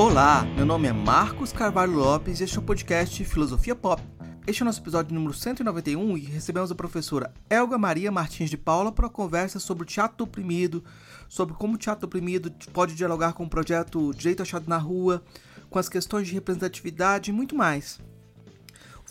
Olá, meu nome é Marcos Carvalho Lopes e este é o podcast Filosofia Pop. Este é o nosso episódio número 191 e recebemos a professora Elga Maria Martins de Paula para uma conversa sobre o teatro do oprimido, sobre como o teatro do oprimido pode dialogar com o projeto Direito Achado na Rua, com as questões de representatividade e muito mais.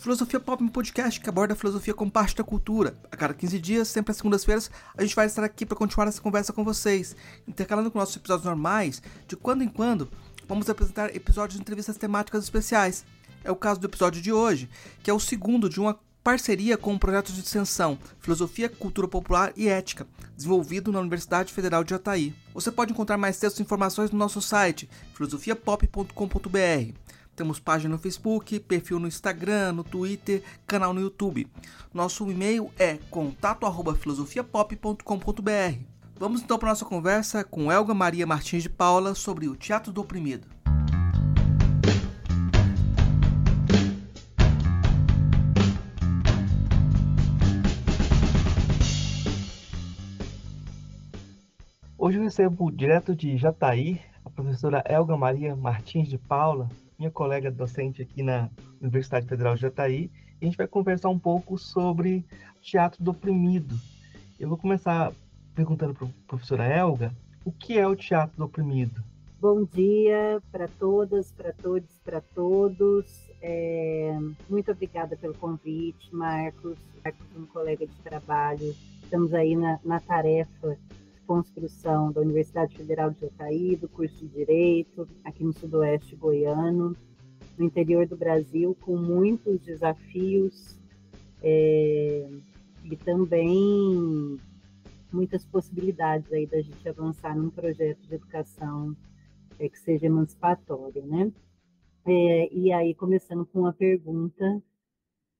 O Filosofia Pop é um podcast que aborda a filosofia como parte da cultura. A cada 15 dias, sempre às segundas-feiras, a gente vai estar aqui para continuar essa conversa com vocês, intercalando com nossos episódios normais, de quando em quando vamos apresentar episódios de entrevistas temáticas especiais. É o caso do episódio de hoje, que é o segundo de uma parceria com o um projeto de extensão Filosofia, Cultura Popular e Ética, desenvolvido na Universidade Federal de Jataí. Você pode encontrar mais textos e informações no nosso site filosofiapop.com.br. Temos página no Facebook, perfil no Instagram, no Twitter, canal no YouTube. Nosso e-mail é contato@filosofiapop.com.br. Vamos então para nossa conversa com Elga Maria Martins de Paula sobre o Teatro do Oprimido. Hoje eu recebo direto de Jataí a professora Elga Maria Martins de Paula, minha colega docente aqui na Universidade Federal de Jataí, e a gente vai conversar um pouco sobre teatro do oprimido. Eu vou começar perguntando para a professora Elga o que é o teatro do oprimido. Bom dia para todas, para todos, para todos. É, muito obrigada pelo convite, Marcos. Marcos um colega de trabalho. Estamos aí na, na tarefa de construção da Universidade Federal de Jataí, do curso de Direito, aqui no sudoeste goiano, no interior do Brasil, com muitos desafios é, e também muitas possibilidades aí da gente avançar num projeto de educação é, que seja emancipatório, né? É, e aí, começando com uma pergunta,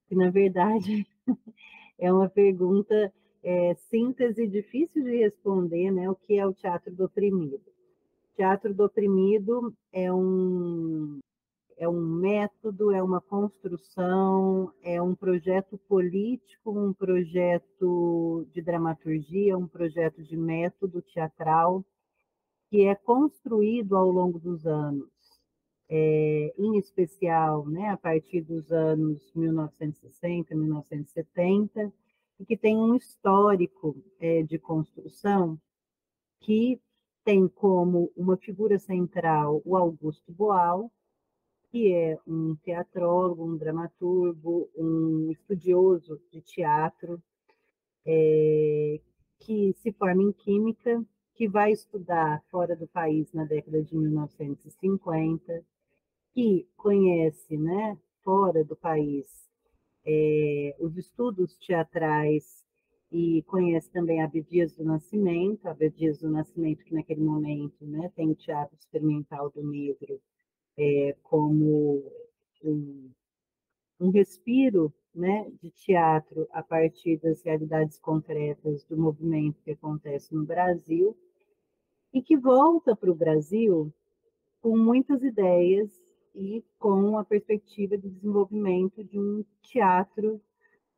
que na verdade é uma pergunta é, síntese difícil de responder, né? O que é o teatro do oprimido? Teatro do oprimido é um é um método, é uma construção, é um projeto político, um projeto de dramaturgia, um projeto de método teatral que é construído ao longo dos anos, é, em especial né, a partir dos anos 1960, 1970, e que tem um histórico é, de construção que tem como uma figura central o Augusto Boal, que é um teatrólogo, um dramaturgo, um estudioso de teatro, é, que se forma em Química, que vai estudar fora do país na década de 1950, que conhece, né, fora do país, é, os estudos teatrais e conhece também a Abdias do Nascimento, a Abdias do Nascimento que naquele momento né, tem o Teatro Experimental do Negro é, como um, um respiro né, de teatro a partir das realidades concretas do movimento que acontece no Brasil e que volta para o Brasil com muitas ideias e com a perspectiva de desenvolvimento de um teatro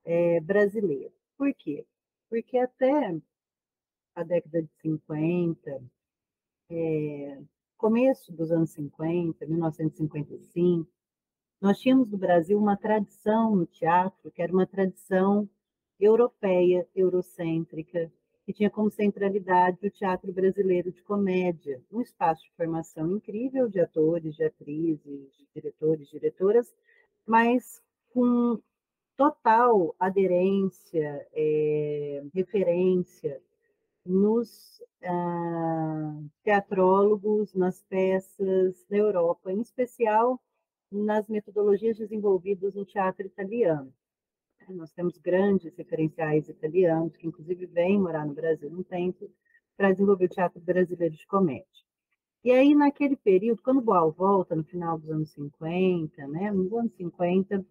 é, brasileiro. Por quê? Porque até a década de 50, é, começo dos anos 50, 1955, nós tínhamos no Brasil uma tradição no teatro, que era uma tradição europeia, eurocêntrica, que tinha como centralidade o teatro brasileiro de comédia, um espaço de formação incrível de atores, de atrizes, de diretores, diretoras, mas com total aderência, é, referência nos ah, teatrólogos, nas peças da Europa, em especial nas metodologias desenvolvidas no teatro italiano. Nós temos grandes referenciais italianos, que inclusive vêm morar no Brasil um tempo, para desenvolver o teatro brasileiro de comédia. E aí, naquele período, quando Boal volta, no final dos anos 50, né, nos anos 50,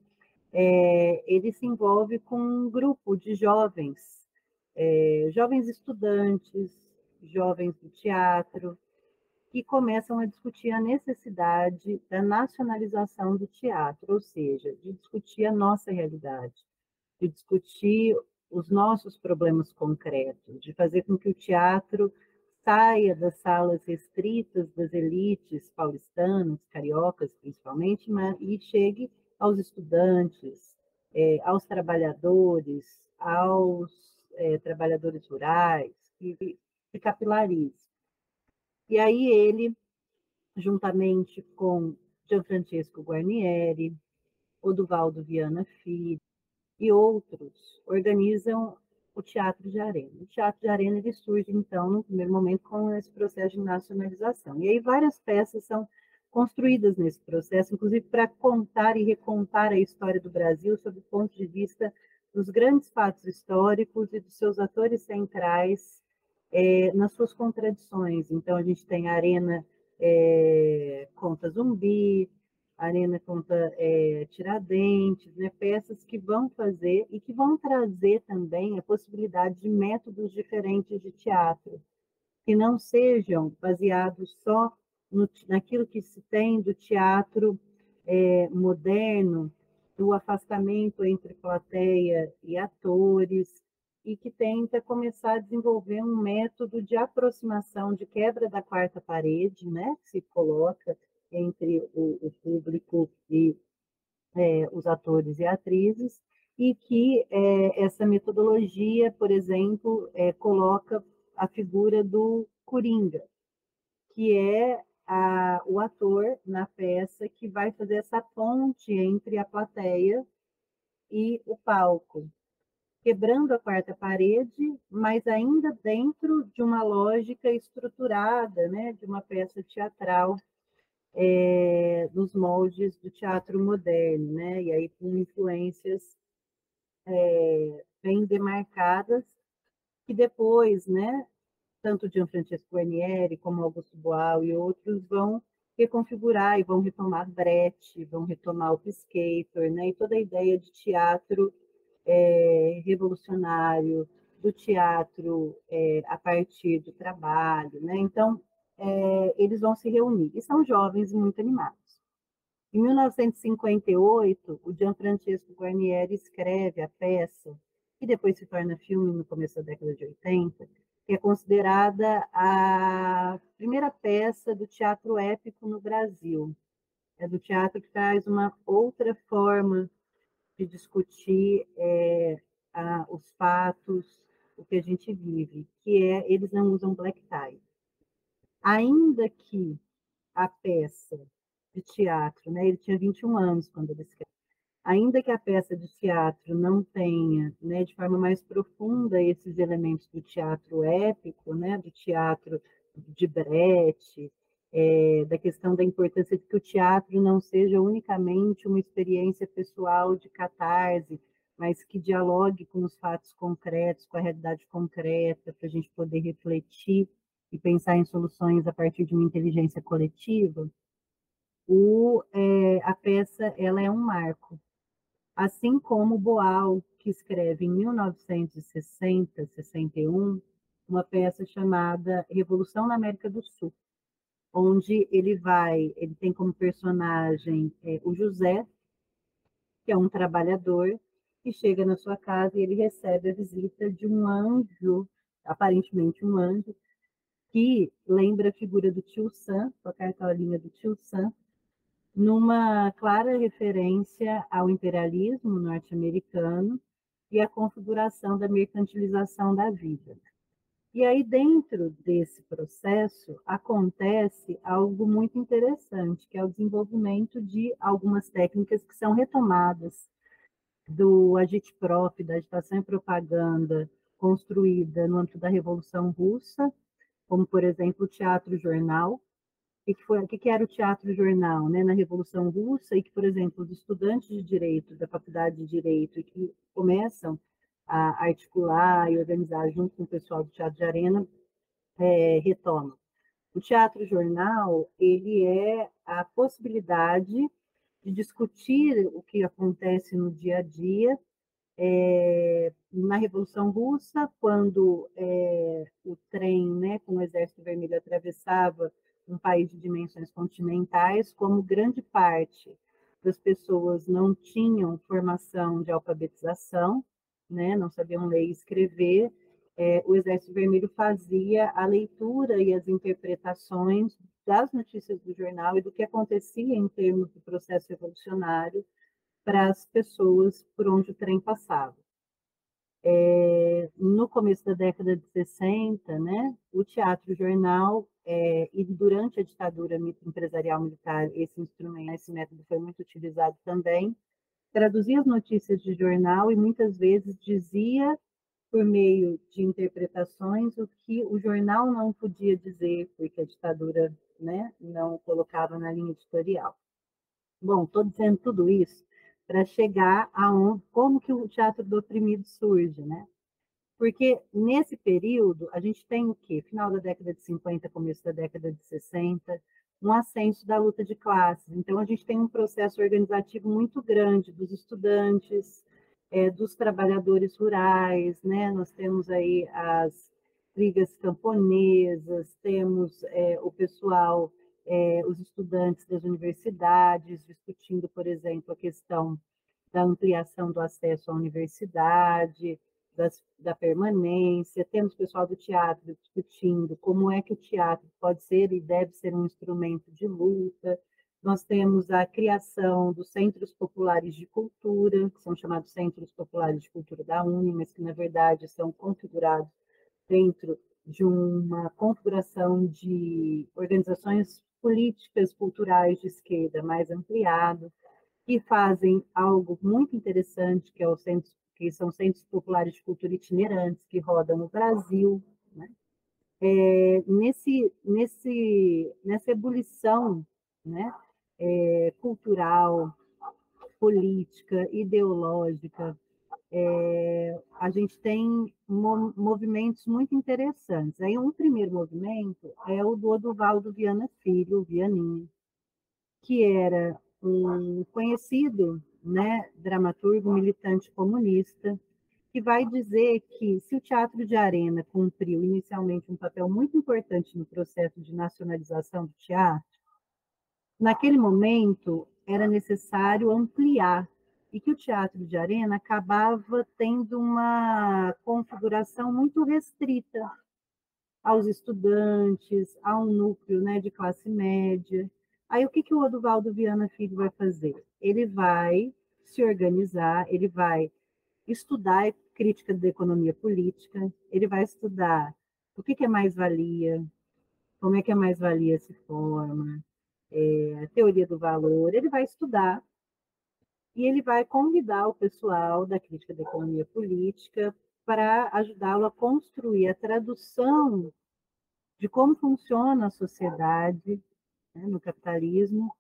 é, ele se envolve com um grupo de jovens é, jovens estudantes, jovens do teatro, que começam a discutir a necessidade da nacionalização do teatro, ou seja, de discutir a nossa realidade, de discutir os nossos problemas concretos, de fazer com que o teatro saia das salas restritas das elites paulistanas, cariocas principalmente, mas, e chegue aos estudantes, é, aos trabalhadores, aos é, trabalhadores rurais, e se capilarize. E aí ele, juntamente com Gianfrancesco Guarnieri, Oduvaldo Viana Filho e outros, organizam o Teatro de Arena. O Teatro de Arena ele surge, então, no primeiro momento, com esse processo de nacionalização. E aí várias peças são construídas nesse processo, inclusive para contar e recontar a história do Brasil sob o ponto de vista dos grandes fatos históricos e dos seus atores centrais é, nas suas contradições. Então, a gente tem a Arena é, conta Zumbi, Arena conta é, Tiradentes, né, peças que vão fazer e que vão trazer também a possibilidade de métodos diferentes de teatro, que não sejam baseados só no, naquilo que se tem do teatro é, moderno, do afastamento entre plateia e atores, e que tenta começar a desenvolver um método de aproximação, de quebra da quarta parede, né, que se coloca entre o, o público e é, os atores e atrizes, e que é, essa metodologia, por exemplo, é, coloca a figura do Coringa, que é a, o ator na peça que vai fazer essa ponte entre a plateia e o palco, quebrando a quarta parede, mas ainda dentro de uma lógica estruturada, né, de uma peça teatral é, nos moldes do teatro moderno, né, e aí com influências é, bem demarcadas que depois, né, tanto Gianfrancesco Guarnieri como Augusto Boal e outros vão reconfigurar e vão retomar Brecht, vão retomar o Piscator, né? E toda a ideia de teatro é, revolucionário, do teatro é, a partir do trabalho, né? Então, é, eles vão se reunir. E são jovens muito animados. Em 1958, o Gianfrancesco Guarnieri escreve a peça, que depois se torna filme no começo da década de 80, que é considerada a primeira peça do teatro épico no Brasil. É do teatro que traz uma outra forma de discutir é, a, os fatos, o que a gente vive, que é eles não usam black tie. Ainda que a peça de teatro, né, ele tinha 21 anos quando ele escreveu, ainda que a peça de teatro não tenha, né, de forma mais profunda esses elementos do teatro épico, né, do teatro de Brecht, é, da questão da importância de que o teatro não seja unicamente uma experiência pessoal de catarse, mas que dialogue com os fatos concretos, com a realidade concreta, para a gente poder refletir e pensar em soluções a partir de uma inteligência coletiva, o, é, a peça ela é um marco assim como Boal, que escreve em 1960, 61, uma peça chamada Revolução na América do Sul, onde ele vai, ele tem como personagem é, o José, que é um trabalhador, que chega na sua casa e ele recebe a visita de um anjo, aparentemente um anjo, que lembra a figura do tio Sam, a cartolinha do tio Sam, numa clara referência ao imperialismo norte-americano e à configuração da mercantilização da vida. E aí, dentro desse processo, acontece algo muito interessante, que é o desenvolvimento de algumas técnicas que são retomadas do agitprop, da agitação e propaganda construída no âmbito da Revolução Russa, como, por exemplo, o teatro-jornal, que, que, foi, que, que era o teatro jornal né, na Revolução Russa e que, por exemplo, os estudantes de direito, da faculdade de direito, que começam a articular e organizar junto com o pessoal do Teatro de Arena, é, retomam. O teatro jornal, ele é a possibilidade de discutir o que acontece no dia a dia é, na Revolução Russa, quando é, o trem né, com o Exército Vermelho atravessava um país de dimensões continentais, como grande parte das pessoas não tinham formação de alfabetização, né, não sabiam ler e escrever, é, o Exército Vermelho fazia a leitura e as interpretações das notícias do jornal e do que acontecia em termos do processo revolucionário para as pessoas por onde o trem passava. É, no começo da década de 60, né, o teatro-jornal, é, e durante a ditadura empresarial militar, esse instrumento, esse método foi muito utilizado também, traduzia as notícias de jornal e muitas vezes dizia, por meio de interpretações, o que o jornal não podia dizer, porque a ditadura né, não colocava na linha editorial. Bom, estou dizendo tudo isso para chegar a um, como que o teatro do oprimido surge, né? Porque nesse período a gente tem o quê? Final da década de 50, começo da década de 60, um ascenso da luta de classes. Então a gente tem um processo organizativo muito grande dos estudantes, é, dos trabalhadores rurais, né? Nós temos aí as ligas camponesas, temos é, o pessoal é, os estudantes das universidades, discutindo, por exemplo, a questão da ampliação do acesso à universidade, das, da permanência, temos pessoal do teatro discutindo como é que o teatro pode ser e deve ser um instrumento de luta, nós temos a criação dos Centros Populares de Cultura, que são chamados Centros Populares de Cultura da Uni, mas que, na verdade, são configurados dentro de uma configuração de organizações políticas culturais de esquerda mais ampliado, que fazem algo muito interessante, que, é centro, que são centros populares de cultura itinerantes, que rodam no Brasil. Né? É, nesse, nesse, nessa ebulição né, é, cultural, política, ideológica, é, a gente tem movimentos muito interessantes. Aí um primeiro movimento é o do Oduvaldo Viana Filho, o Vianinho, que era um conhecido né, dramaturgo militante comunista, que vai dizer que se o teatro de arena cumpriu inicialmente um papel muito importante no processo de nacionalização do teatro, naquele momento era necessário ampliar e que o teatro de arena acabava tendo uma configuração muito restrita aos estudantes, a um núcleo né, de classe média. Aí o que, que o Oduvaldo Viana Filho vai fazer? Ele vai se organizar, ele vai estudar crítica da economia política, ele vai estudar o que, que é mais-valia, como é que a mais-valia se forma, é, a teoria do valor, ele vai estudar e ele vai convidar o pessoal da crítica da economia política para ajudá-lo a construir a tradução de como funciona a sociedade né, no capitalismo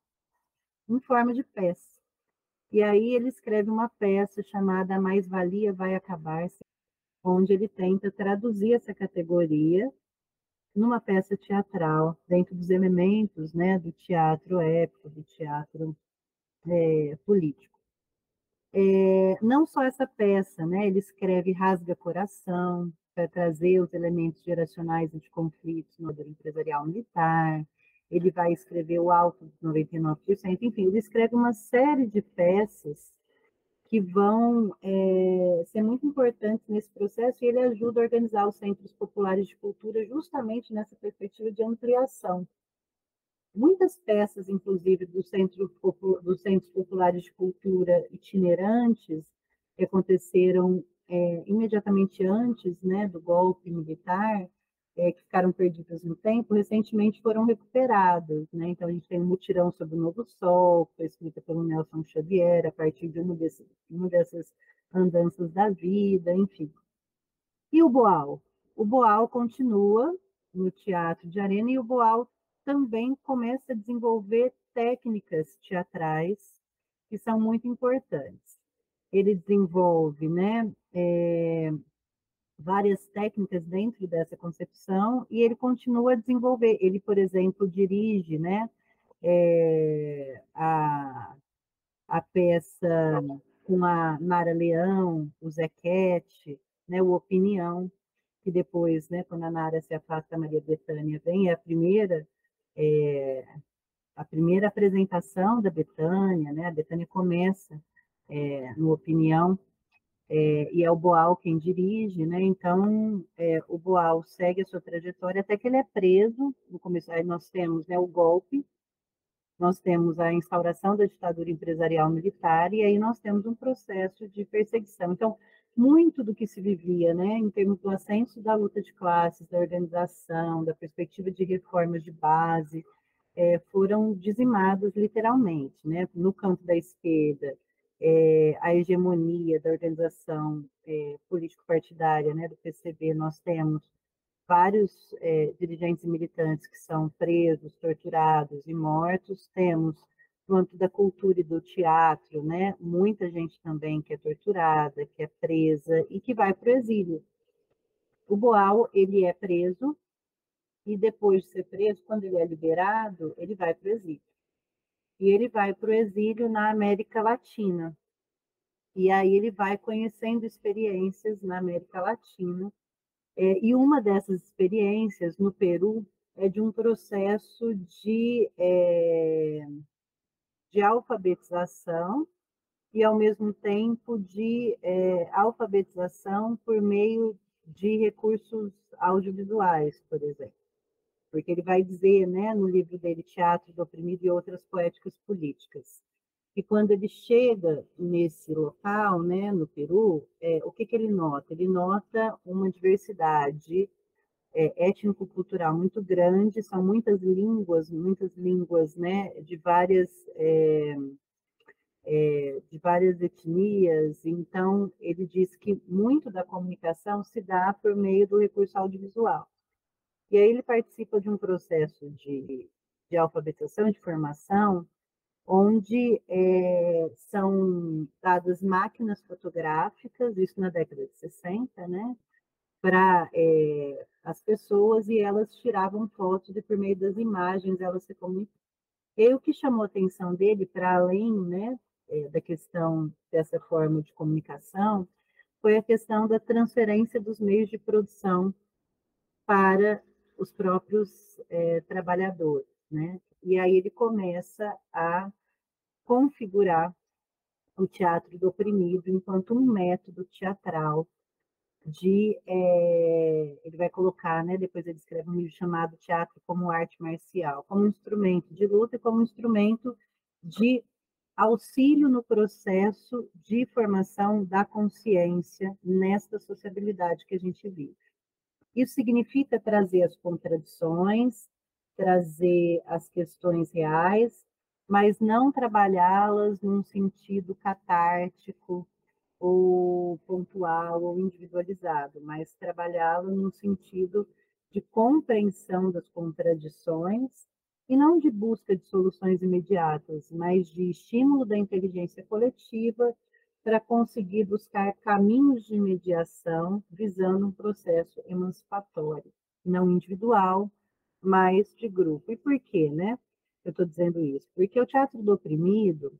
em forma de peça. E aí ele escreve uma peça chamada Mais-Valia Vai Acabar-se, onde ele tenta traduzir essa categoria numa peça teatral, dentro dos elementos né, do teatro épico, do teatro é, político. É, não só essa peça, né? Ele escreve Rasga Coração, para trazer os elementos geracionais de conflitos no modelo empresarial militar. Ele vai escrever o Alto dos 99%. Enfim, ele escreve uma série de peças que vão é, ser muito importantes nesse processo e ele ajuda a organizar os centros populares de cultura justamente nessa perspectiva de ampliação muitas peças, inclusive, do centro, dos Centros Populares de Cultura itinerantes, que aconteceram é, imediatamente antes né, do golpe militar, é, que ficaram perdidas no tempo, recentemente foram recuperadas. Né? Então, a gente tem um mutirão sobre o Novo Sol, que foi escrita pelo Nelson Xavier, a partir de uma, desse, uma dessas andanças da vida, enfim. E o Boal? O Boal continua no Teatro de Arena, e o Boal também começa a desenvolver técnicas teatrais que são muito importantes. Ele desenvolve né, é, várias técnicas dentro dessa concepção e ele continua a desenvolver. Ele, por exemplo, dirige né, é, a, a peça com a Nara Leão, o Zequete, né, o Opinião, que depois, né, quando a Nara se afasta, a Maria Bethânia vem, é a primeira é, a primeira apresentação da Betânia, né? A Betânia começa, é, no Opinião, é, e é o Boal quem dirige, né? Então, o Boal segue a sua trajetória até que ele é preso. No começo, aí nós temos né, o golpe, nós temos a instauração da ditadura empresarial militar e aí nós temos um processo de perseguição. Então, muito do que se vivia, né, em termos do ascenso da luta de classes, da organização, da perspectiva de reformas de base, é, foram dizimados literalmente, né, no campo da esquerda, é, a hegemonia da organização é, político-partidária, né, do PCB, nós temos vários é, dirigentes e militantes que são presos, torturados e mortos, temos no da cultura e do teatro, né, muita gente também que é torturada, que é presa e que vai para o exílio. O Boal, ele é preso e depois de ser preso, quando ele é liberado, ele vai para o exílio. E ele vai para o exílio na América Latina. E aí ele vai conhecendo experiências na América Latina. É, e uma dessas experiências no Peru é de um processo de é, de alfabetização e, ao mesmo tempo, de é, alfabetização por meio de recursos audiovisuais, por exemplo. Porque ele vai dizer, né, no livro dele, Teatro do Oprimido e Outras Poéticas Políticas, que quando ele chega nesse local, né, no Peru, é, o que, que ele nota? Ele nota uma diversidade é, étnico-cultural muito grande, são muitas línguas, muitas línguas né, de, várias, é, é, de várias etnias, então ele diz que muito da comunicação se dá por meio do recurso audiovisual. E aí ele participa de um processo de, de alfabetização, de formação, onde é, são dadas máquinas fotográficas, isso na década de 60, né, para é, as pessoas e elas tiravam fotos e por meio das imagens elas se comunicavam. E o que chamou a atenção dele, para além né, é, da questão dessa forma de comunicação, foi a questão da transferência dos meios de produção para os próprios é, trabalhadores. Né? E aí ele começa a configurar o teatro do oprimido enquanto um método teatral de é, ele vai colocar, né, depois ele escreve um livro chamado Teatro como Arte Marcial, como instrumento de luta e como instrumento de auxílio no processo de formação da consciência nesta sociabilidade que a gente vive. Isso significa trazer as contradições, trazer as questões reais, mas não trabalhá-las num sentido catártico, ou pontual ou individualizado, mas trabalhá-lo no sentido de compreensão das contradições e não de busca de soluções imediatas, mas de estímulo da inteligência coletiva para conseguir buscar caminhos de mediação visando um processo emancipatório, não individual, mas de grupo. E por quê, né? Eu estou dizendo isso? Porque o teatro do oprimido,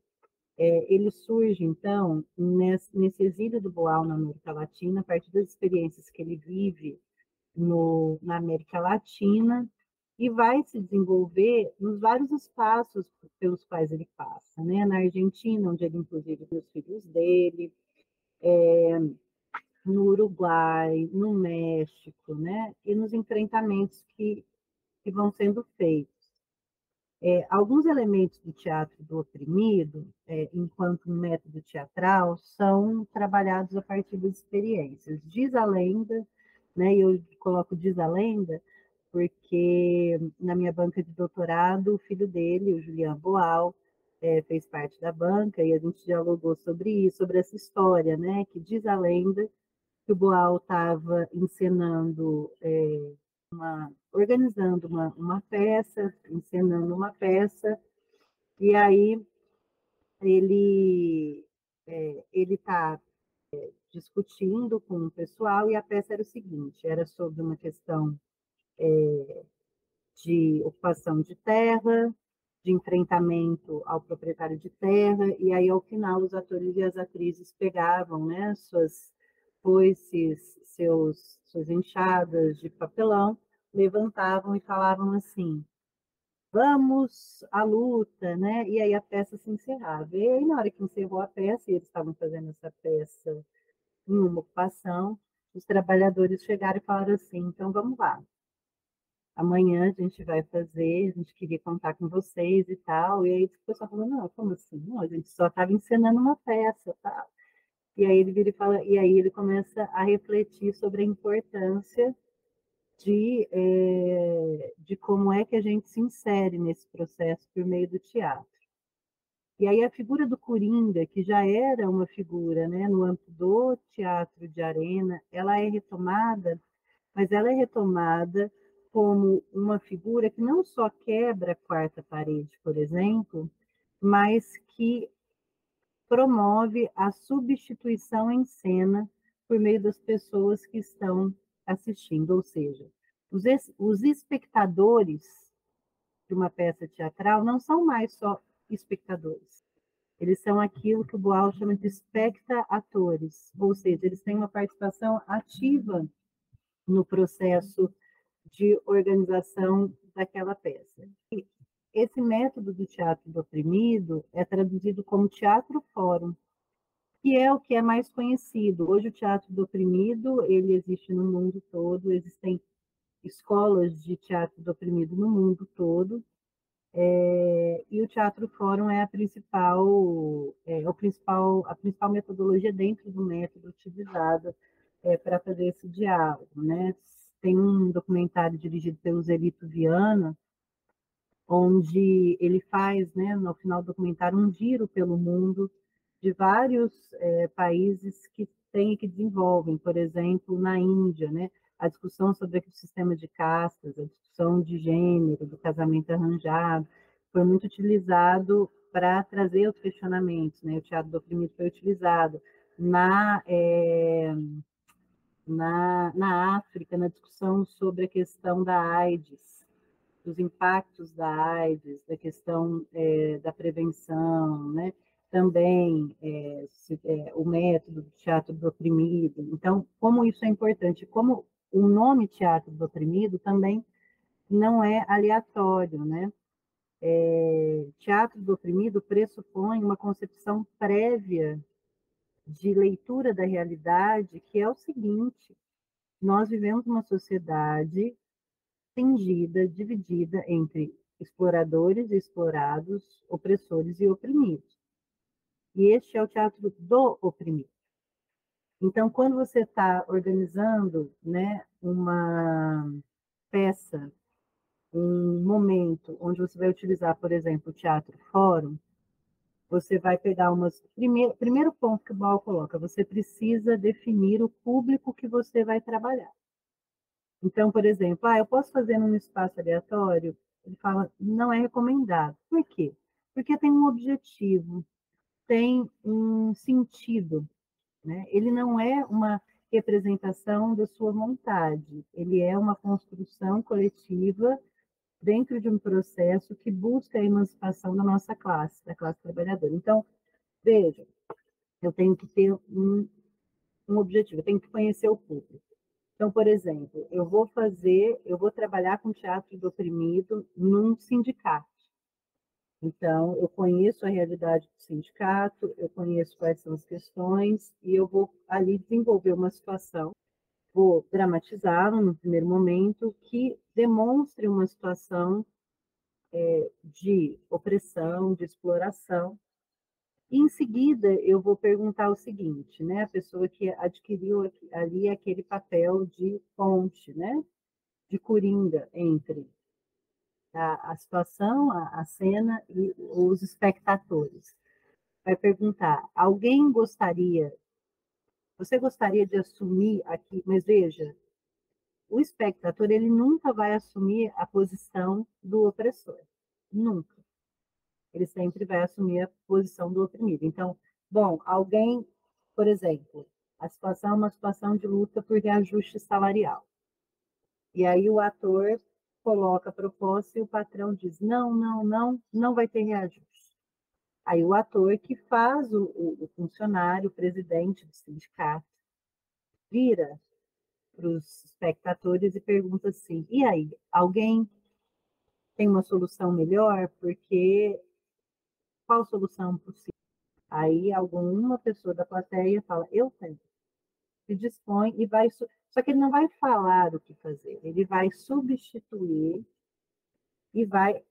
é, ele surge, então, nesse, nesse, exílio do Boal na América Latina, a partir das experiências que ele vive no, na América Latina, e vai se desenvolver nos vários espaços pelos quais ele passa, né? Na Argentina, onde ele inclusive tem os filhos dele, é, no Uruguai, no México, né? E nos enfrentamentos que, que vão sendo feitos. É, alguns elementos do teatro do oprimido, é, enquanto método teatral, são trabalhados a partir das experiências. Diz a lenda, né, eu coloco diz a lenda, porque na minha banca de doutorado, o filho dele, o Julian Boal, é, fez parte da banca e a gente dialogou sobre isso, sobre essa história, né, que diz a lenda que o Boal estava encenando é, uma, organizando uma, uma peça, encenando uma peça, e aí ele é, ele está é, discutindo com o pessoal e a peça era o seguinte, era sobre uma questão é, de ocupação de terra, de enfrentamento ao proprietário de terra, e aí ao final os atores e as atrizes pegavam né, suas foices, seus, suas enxadas de papelão, levantavam e falavam assim: vamos à luta, né? E aí a peça se encerrava. E aí, na hora que encerrou a peça, e eles estavam fazendo essa peça em uma ocupação, os trabalhadores chegaram e falaram assim: então vamos lá. Amanhã a gente vai fazer, a gente queria contar com vocês e tal. E aí o pessoal falou: não, como assim? Não, a gente só estava encenando uma peça tal. E aí ele vira e fala, e aí ele começa a refletir sobre a importância de, é, de como é que a gente se insere nesse processo por meio do teatro. E aí a figura do Coringa, que já era uma figura né, no âmbito do teatro de arena, ela é retomada, mas ela é retomada como uma figura que não só quebra a quarta parede, por exemplo, mas que promove a substituição em cena por meio das pessoas que estão assistindo, ou seja, os, os espectadores de uma peça teatral não são mais só espectadores. Eles são aquilo que o Boal chama de especta-atores, ou seja, eles têm uma participação ativa no processo de organização daquela peça. E esse método do teatro do oprimido é traduzido como teatro fórum, que é o que é mais conhecido. Hoje o teatro do oprimido, ele existe no mundo todo, existem escolas de teatro do oprimido no mundo todo, é, e o teatro fórum é a principal, é, o principal, a principal metodologia dentro do método utilizado é, para fazer esse diálogo, né? Tem um documentário dirigido pelo Zelito Viana, onde ele faz, né, no final do documentário, um giro pelo mundo de vários é, países que têm e que desenvolvem, por exemplo, na Índia, né, a discussão sobre o sistema de castas, a discussão de gênero, do casamento arranjado, foi muito utilizado para trazer os questionamentos, né, o teatro do oprimido foi utilizado na, é, na, na África, na discussão sobre a questão da AIDS, dos impactos da AIDS, da questão é, da prevenção, né? também é, se, é, o método do teatro do oprimido. Então, como isso é importante, como o nome teatro do oprimido também não é aleatório, né? É, teatro do oprimido pressupõe uma concepção prévia de leitura da realidade, que é o seguinte: nós vivemos uma sociedade cingida, dividida entre exploradores e explorados, opressores e oprimidos. E este é o teatro do oprimido. Então, quando você está organizando né, uma peça, um momento onde você vai utilizar, por exemplo, o teatro fórum, você vai pegar umas. Primeiro, primeiro ponto que o Bal coloca, você precisa definir o público que você vai trabalhar. Então, por exemplo, ah, eu posso fazer num espaço aleatório? Ele fala, não é recomendado. Por quê? Porque tem um objetivo, tem um sentido. Né? Ele não é uma representação da sua vontade, ele é uma construção coletiva dentro de um processo que busca a emancipação da nossa classe, da classe trabalhadora. Então, veja, eu tenho que ter um, um objetivo, eu tenho que conhecer o público. Então, por exemplo, eu vou fazer, eu vou trabalhar com teatro do oprimido num sindicato. Então, eu conheço a realidade do sindicato, eu conheço quais são as questões e eu vou ali desenvolver uma situação, vou dramatizá-la no primeiro momento, que demonstre uma situação é, de opressão, de exploração, em seguida, eu vou perguntar o seguinte, né? A pessoa que adquiriu ali aquele papel de ponte, né? De coringa entre a, a situação, a, a cena e os espectadores. Vai perguntar: alguém gostaria? Você gostaria de assumir aqui? Mas veja, o espectador ele nunca vai assumir a posição do opressor, nunca ele sempre vai assumir a posição do oprimido. Então, bom, alguém, por exemplo, a situação é uma situação de luta por reajuste salarial. E aí o ator coloca a proposta e o patrão diz: não, não, não, não vai ter reajuste. Aí o ator que faz o, o, funcionário, o presidente do sindicato, vira para os espectadores e pergunta assim: e aí, alguém tem uma solução melhor? Porque qual solução possível? Aí alguma pessoa da plateia fala, eu tenho. se dispõe e vai. Só que ele não vai falar o que fazer, ele vai substituir e vai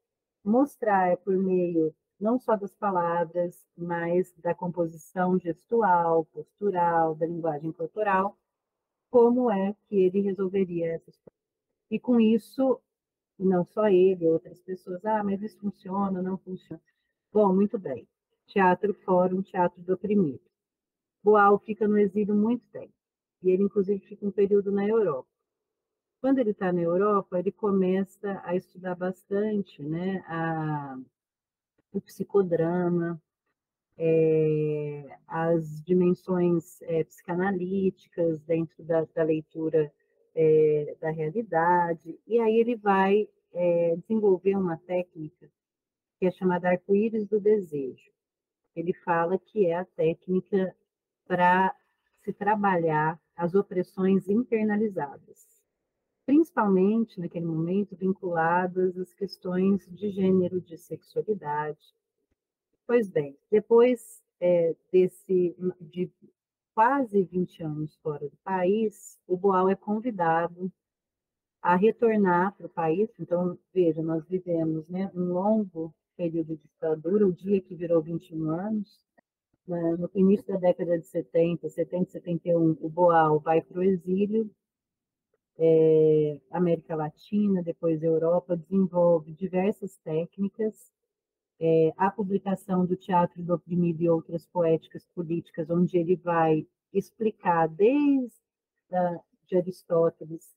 mostrar por meio não só das palavras, mas da composição gestual, postural, da linguagem corporal, como é que ele resolveria essas coisas. E com isso, não só ele, outras pessoas, ah, mas isso funciona, não funciona. Bom, muito bem. Teatro Fórum, Teatro do Oprimido. Boal fica no exílio muito tempo. E ele, inclusive, fica um período na Europa. Quando ele está na Europa, ele começa a estudar bastante né, a, o psicodrama, é, as dimensões é, psicanalíticas dentro da, da leitura é, da realidade, e aí ele vai desenvolver uma técnica que é chamada arco-íris do desejo. Ele fala que é a técnica para se trabalhar as opressões internalizadas, principalmente naquele momento vinculadas às questões de gênero, de sexualidade. Pois bem, depois é, desse de quase 20 anos fora do país, o Boal é convidado a retornar para o país. Então, veja, nós vivemos né, um longo período de ditadura, o dia que virou 21 anos, né, no início da década de 70, 70, 71, o Boal vai para o exílio, é, América Latina, depois Europa, desenvolve diversas técnicas, é, a publicação do Teatro do Oprimido e outras poéticas políticas, onde ele vai explicar desde a, de Aristóteles,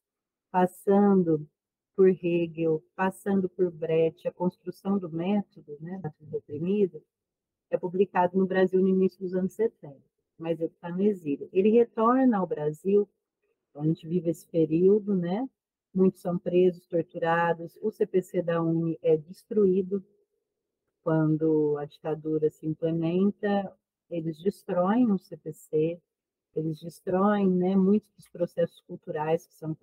passando por Hegel, passando por Brecht, a construção do método, né, do oprimido, é publicado no Brasil no início dos anos 70, mas ele está no exílio. Ele retorna ao Brasil, então a gente vive esse período, né? Muitos são presos, torturados. O CPC da UNE é destruído quando a ditadura se implementa. Eles destroem o CPC, eles destroem né, muitos dos processos culturais que são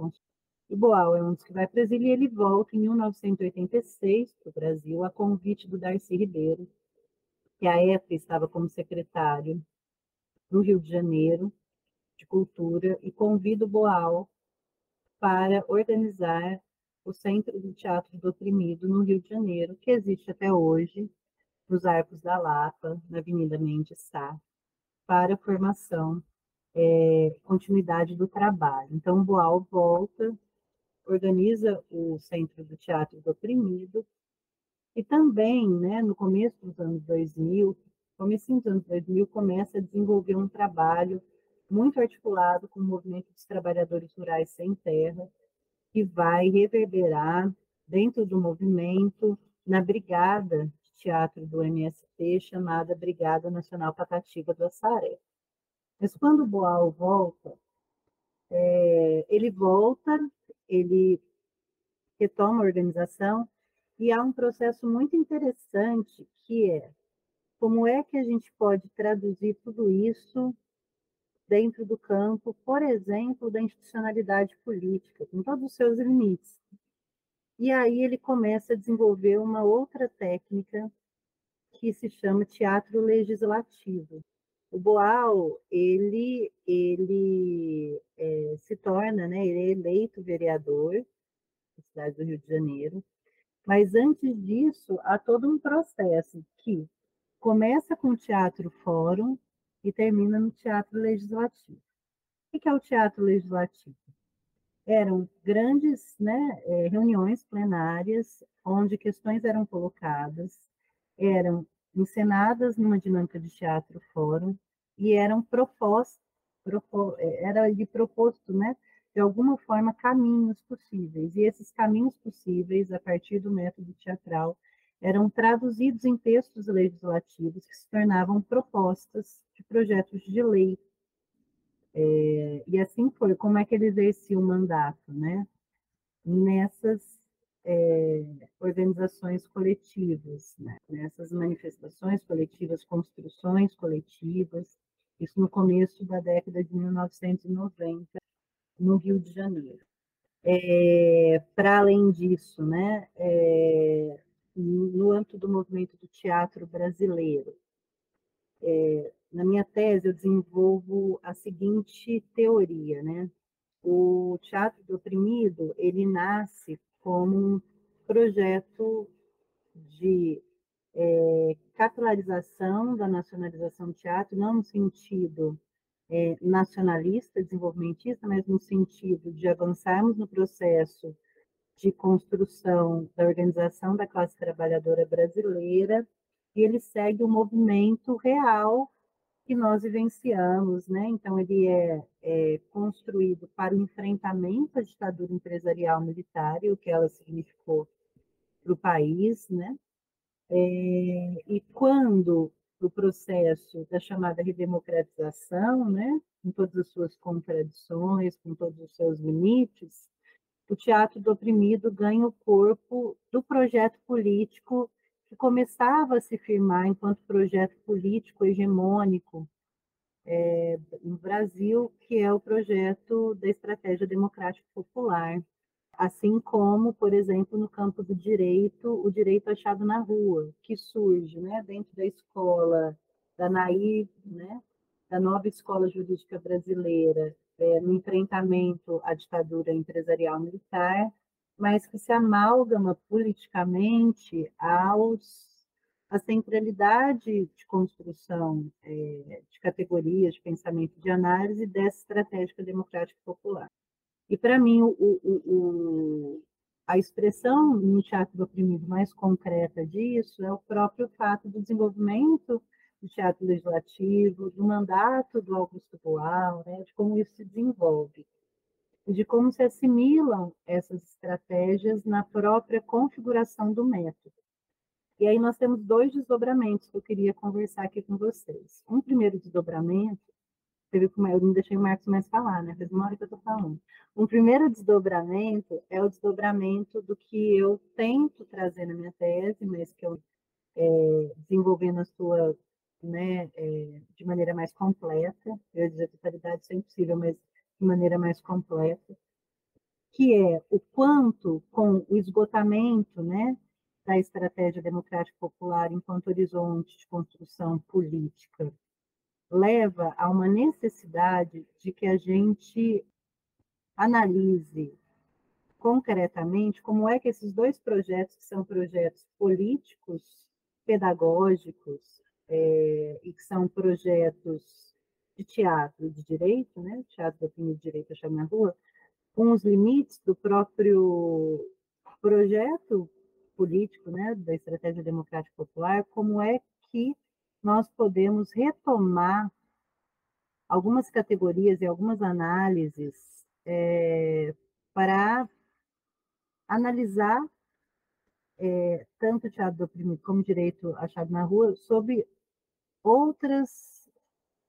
E Boal é um dos que vai para o exílio e ele volta em 1986 para o Brasil a convite do Darcy Ribeiro, que à época estava como secretário no Rio de Janeiro de Cultura, e convido o Boal para organizar o Centro do Teatro do Oprimido no Rio de Janeiro, que existe até hoje, nos Arcos da Lapa, na Avenida Mendes Sá, para formação, é, continuidade do trabalho. Então, o Boal volta, organiza o Centro do Teatro do Oprimido, e também, né, no começo dos anos 2000, começo dos anos 2000, começa a desenvolver um trabalho muito articulado com o movimento dos trabalhadores rurais sem terra, que vai reverberar dentro do movimento na brigada de teatro do MST, chamada Brigada Nacional Patativa do Assaré. Mas quando Boal volta, é, ele volta, ele retoma a organização, e há um processo muito interessante que é como é que a gente pode traduzir tudo isso dentro do campo, por exemplo, da institucionalidade política, com todos os seus limites. E aí ele começa a desenvolver uma outra técnica que se chama teatro legislativo. O Boal, ele, ele é, se torna, né, ele é eleito vereador da cidade do Rio de Janeiro, mas antes disso, há todo um processo que começa com o Teatro Fórum e termina no Teatro Legislativo. O que é o Teatro Legislativo? Eram grandes né, é, reuniões plenárias onde questões eram colocadas, eram encenadas numa dinâmica de teatro fórum e eram propostas, é, era de proposto, né, de alguma forma, caminhos possíveis. E esses caminhos possíveis, a partir do método teatral, eram traduzidos em textos legislativos que se tornavam propostas de projetos de lei. É, e assim foi. Como é que ele exercia o mandato? Né? Nessas é, organizações coletivas, né? nessas manifestações coletivas, construções coletivas, isso no começo da década de 1990, no Rio de Janeiro. É, Para além disso, né, é, no âmbito do movimento do teatro brasileiro, é, na minha tese, eu desenvolvo a seguinte teoria, né? O teatro do oprimido, ele nasce como um projeto de é, da nacionalização do teatro, não no sentido é, nacionalista, desenvolvimentista, mas no sentido de avançarmos no processo de construção da organização da classe trabalhadora brasileira, e ele segue o um movimento real que nós vivenciamos, né? Então, ele é, é construído para o enfrentamento à ditadura empresarial militar e o que ela significou para o país, né? É, e quando o processo da chamada redemocratização, né, com todas as suas contradições, com todos os seus limites, o teatro do oprimido ganha o corpo do projeto político que começava a se firmar enquanto projeto político hegemônico é, no Brasil, que é o projeto da Estratégia Democrática Popular, assim como, por exemplo, no campo do direito, o direito achado na rua, que surge né, dentro da escola da NAI, né, da nova escola jurídica brasileira, é, no enfrentamento à ditadura empresarial militar, mas que se amalgama politicamente aos a centralidade de construção é, de categorias de pensamento de análise dessa estratégia democrática popular. E, para mim, o, o, o, a expressão no teatro do oprimido mais concreta disso é o próprio fato do desenvolvimento do teatro legislativo, do mandato do Augusto Boal, né, de como isso se desenvolve, e de como se assimilam essas estratégias na própria configuração do método. E aí nós temos dois desdobramentos que eu queria conversar aqui com vocês. Um primeiro desdobramento como eu não deixei o Marcos mais falar, né? Fez uma hora que eu estou falando. Um primeiro desdobramento é o desdobramento do que eu tento trazer na minha tese, mas que eu é, desenvolvi na sua, né, é, de maneira mais completa. Eu ia dizer totalidade, isso é impossível, mas de maneira mais completa, que é o quanto, com o esgotamento, né, da estratégia democrática popular enquanto horizonte de construção política leva a uma necessidade de que a gente analise concretamente como é que esses dois projetos, que são projetos políticos, pedagógicos, é, e que são projetos de teatro de direito, né? teatro da opinião de direito, a minha rua, com os limites do próprio projeto político, né, da estratégia democrática popular, como é que nós podemos retomar algumas categorias e algumas análises é, para analisar é, tanto o teatro do oprimido como o direito achado na rua sob outras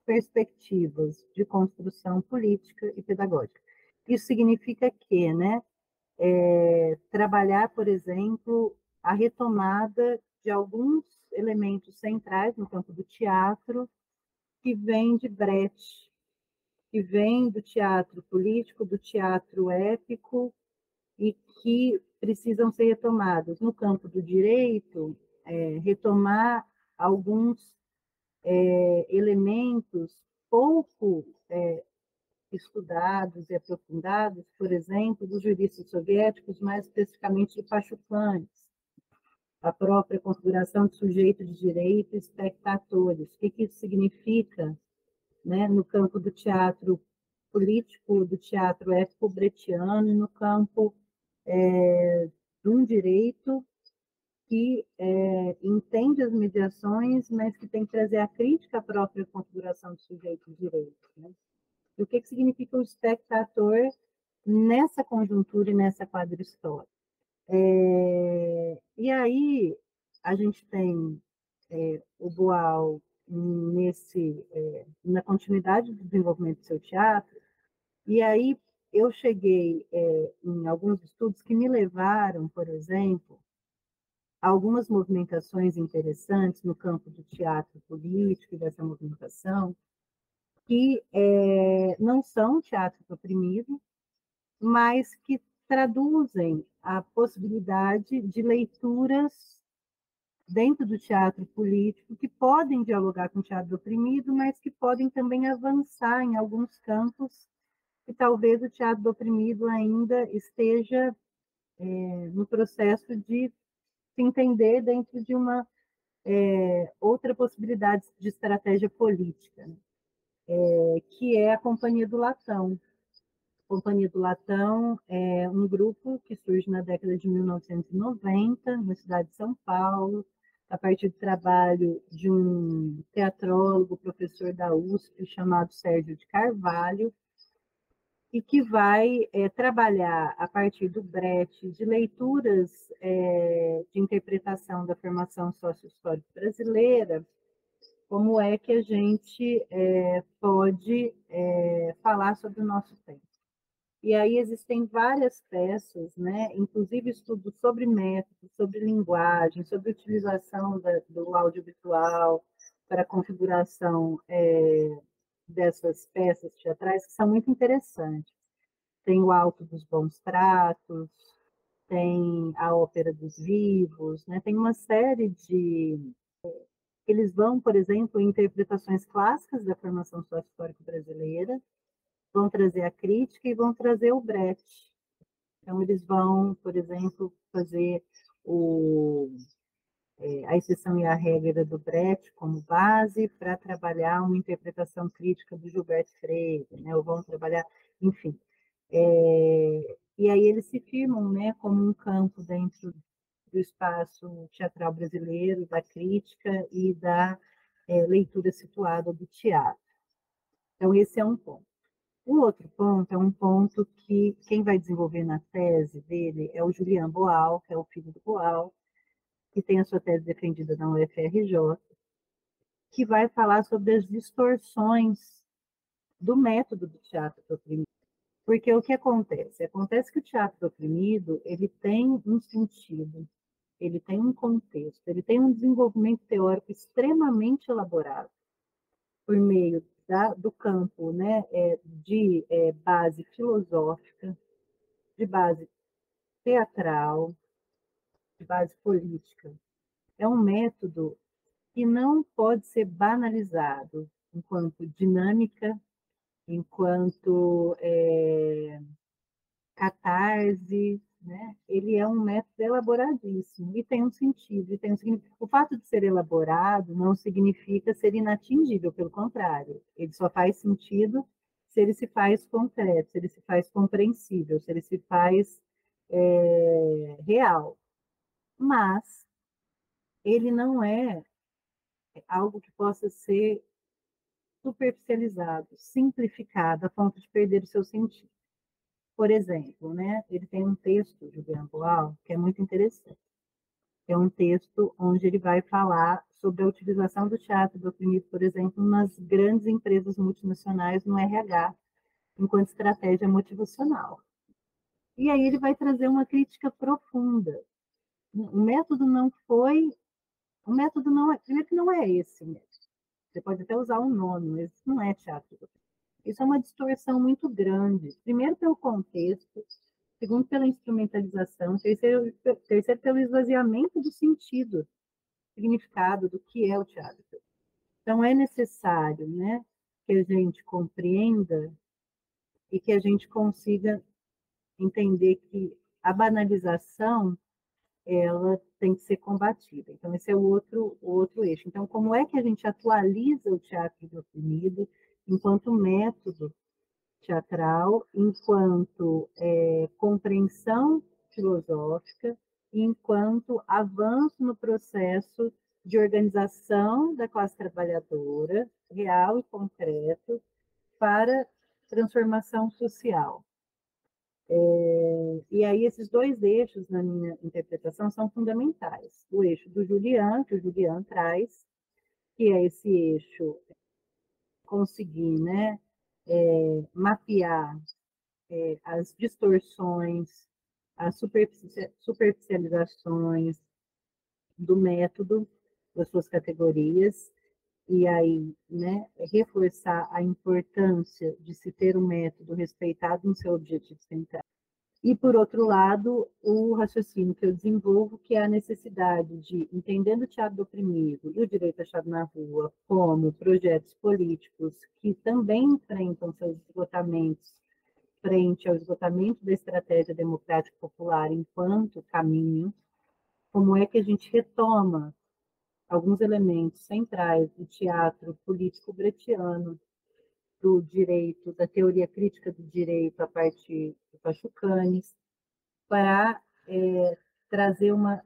perspectivas de construção política e pedagógica. Isso significa que, né, é, trabalhar, por exemplo, a retomada de alguns elementos centrais no campo do teatro, que vem de Brecht, que vem do teatro político, do teatro épico, e que precisam ser retomados. No campo do direito, é, retomar alguns é, elementos pouco é, estudados e aprofundados, por exemplo, dos juristas soviéticos, mais especificamente de Pachucanes, a própria configuração de sujeito de direito e espectadores. O que, que isso significa né, no campo do teatro político, do teatro épico-bretiano e no campo é, de um direito que é, entende as mediações, mas que tem que trazer a crítica à própria configuração do sujeito de direito. Né? E o que, que significa o espectador nessa conjuntura e nessa quadra histórica? É, e aí a gente tem é, o Boal nesse é, na continuidade do desenvolvimento do seu teatro, e aí eu cheguei em alguns estudos que me levaram, por exemplo, a algumas movimentações interessantes no campo do teatro político e dessa movimentação, que não são teatro oprimido, mas que traduzem a possibilidade de leituras dentro do teatro político que podem dialogar com o teatro oprimido, mas que podem também avançar em alguns campos que talvez o teatro oprimido ainda esteja é, no processo de se entender dentro de uma é, outra possibilidade de estratégia política, é, que é a Companhia do Latão. Companhia do Latão é um grupo que surge na década de 1990, na cidade de São Paulo, a partir do trabalho de um teatrólogo, professor da USP, chamado Sérgio de Carvalho, e que vai é, trabalhar a partir do Brecht de leituras é, de interpretação da formação sócio-histórica brasileira, como é que a gente é, pode falar sobre o nosso tempo. E aí existem várias peças, né? inclusive estudos sobre método, sobre linguagem, sobre utilização da, do audiovisual para configuração dessas peças teatrais que são muito interessantes. Tem o Alto dos Bons Tratos, tem a Ópera dos Vivos, né? tem uma série de. Eles vão, por exemplo, em interpretações clássicas da formação sócio-histórica brasileira, vão trazer a crítica e vão trazer o Brecht. Então, eles vão, por exemplo, fazer o é, a exceção e a regra do Brecht como base para trabalhar uma interpretação crítica do Gilberto Freire, né, ou vão trabalhar, enfim. É, e aí eles se firmam né, como um campo dentro do espaço teatral brasileiro, da crítica e da é, leitura situada do teatro. Então, esse é um ponto. O outro ponto é um ponto que quem vai desenvolver na tese dele é o Julian Boal, que é o filho do Boal, que tem a sua tese defendida na UFRJ, que vai falar sobre as distorções do método do teatro oprimido. Porque o que acontece? Acontece que o teatro oprimido ele tem um sentido, ele tem um contexto, ele tem um desenvolvimento teórico extremamente elaborado por meio da, do campo né, é, de é, base filosófica, de base teatral, de base política. É um método que não pode ser banalizado enquanto dinâmica, enquanto é, catarse, né? ele é um método elaboradíssimo e tem um sentido. E tem um O fato de ser elaborado não significa ser inatingível, pelo contrário, ele só faz sentido se ele se faz concreto, se ele se faz compreensível, se ele se faz é, real mas ele não é algo que possa ser superficializado, simplificado, a ponto de perder o seu sentido. Por exemplo, né, ele tem um texto, Julian Boal, que é muito interessante. É um texto onde ele vai falar sobre a utilização do teatro do oprimido, por exemplo, nas grandes empresas multinacionais no RH, enquanto estratégia motivacional. E aí ele vai trazer uma crítica profunda o método não foi. O método não é. Primeiro que não é esse método. Você pode até usar um nome, mas não é teatro. Isso é uma distorção muito grande. Primeiro, pelo contexto, segundo, pela instrumentalização, terceiro, terceiro pelo esvaziamento do sentido, significado do que é o teatro. Então, é necessário né, que a gente compreenda e que a gente consiga entender que a banalização ela tem que ser combatida. Então, esse é o outro, outro eixo. Então, como é que a gente atualiza o teatro do oprimido enquanto método teatral, enquanto é, compreensão filosófica, enquanto avanço no processo de organização da classe trabalhadora, real e concreto, para transformação social. É, e aí esses dois eixos, na minha interpretação, são fundamentais. O eixo do Julian, que o Julian traz, que é esse eixo conseguir né, é, mapear é, as distorções, as superficializações do método, das suas categorias, e aí né, reforçar a importância de se ter um método respeitado no seu objetivo central E, por outro lado, o raciocínio que eu desenvolvo, que é a necessidade de, entendendo o teatro do oprimido e o direito achado na rua como projetos políticos que também enfrentam seus esgotamentos frente ao esgotamento da estratégia democrática popular enquanto caminho, como é que a gente retoma alguns elementos centrais do teatro político bretiano, do direito, da teoria crítica do direito a partir do Pachucanes, para é, trazer uma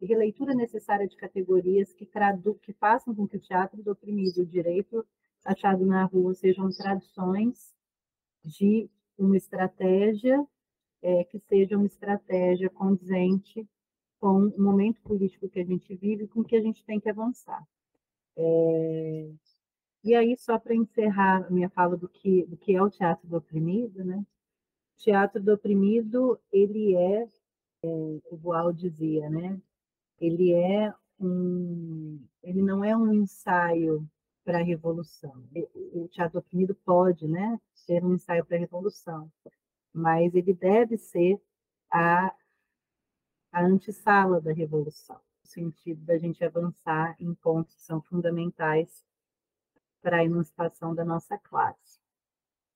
releitura necessária de categorias que, tradu que façam com que o teatro do oprimido e o direito achado na rua sejam traduções de uma estratégia é, que seja uma estratégia condizente com o momento político que a gente vive, com que a gente tem que avançar. É, e aí, só para encerrar minha fala do que, do que é o teatro do oprimido, né? O teatro do oprimido, ele é, é o Boal dizia, né? Ele é um, ele não é um ensaio para a revolução. O teatro do oprimido pode, né, ser um ensaio para a revolução, mas ele deve ser a, a antessala da revolução, no sentido da gente avançar em pontos que são fundamentais para a emancipação da nossa classe.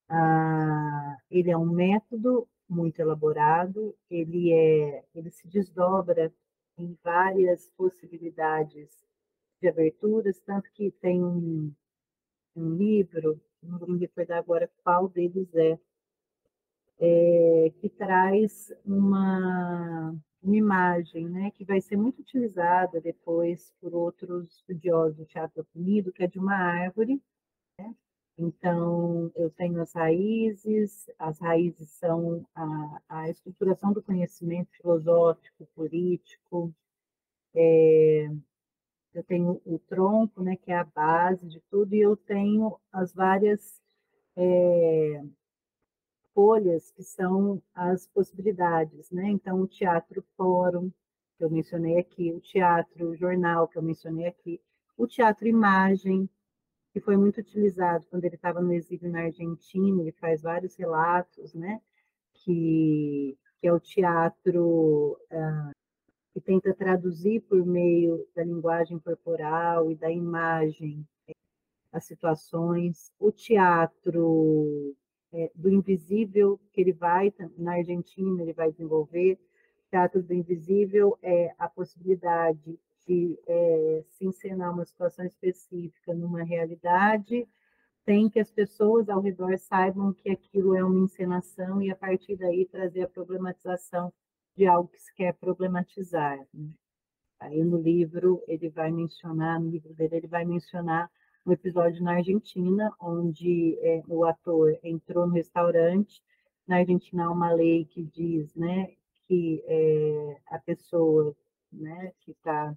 Ah, ele é um método muito elaborado, ele, é, ele se desdobra em várias possibilidades de aberturas, tanto que tem um, um livro, não vou me recordar agora qual deles é, é que traz uma, uma imagem, né, que vai ser muito utilizada depois por outros estudiosos do teatro oprimido, que é de uma árvore. Né? Então, eu tenho as raízes, as raízes são a, a estruturação do conhecimento filosófico, político, é, eu tenho o tronco, né, que é a base de tudo, e eu tenho as várias é, folhas, que são as possibilidades, né? Então, o teatro fórum, que eu mencionei aqui, o teatro jornal, que eu mencionei aqui, o teatro imagem, que foi muito utilizado quando ele estava no exílio na Argentina, ele faz vários relatos, né? Que, que é o teatro uh, que tenta traduzir por meio da linguagem corporal e da imagem as situações, o teatro é, do invisível que ele vai na Argentina ele vai desenvolver teatro do invisível é a possibilidade de é, se encenar uma situação específica numa realidade sem que as pessoas ao redor saibam que aquilo é uma encenação e a partir daí trazer a problematização de algo que se quer problematizar. Né? Aí no livro ele vai mencionar, no livro dele ele vai mencionar um episódio na Argentina, onde é, o ator entrou no restaurante. Na Argentina há uma lei que diz né, que é, a pessoa né, que está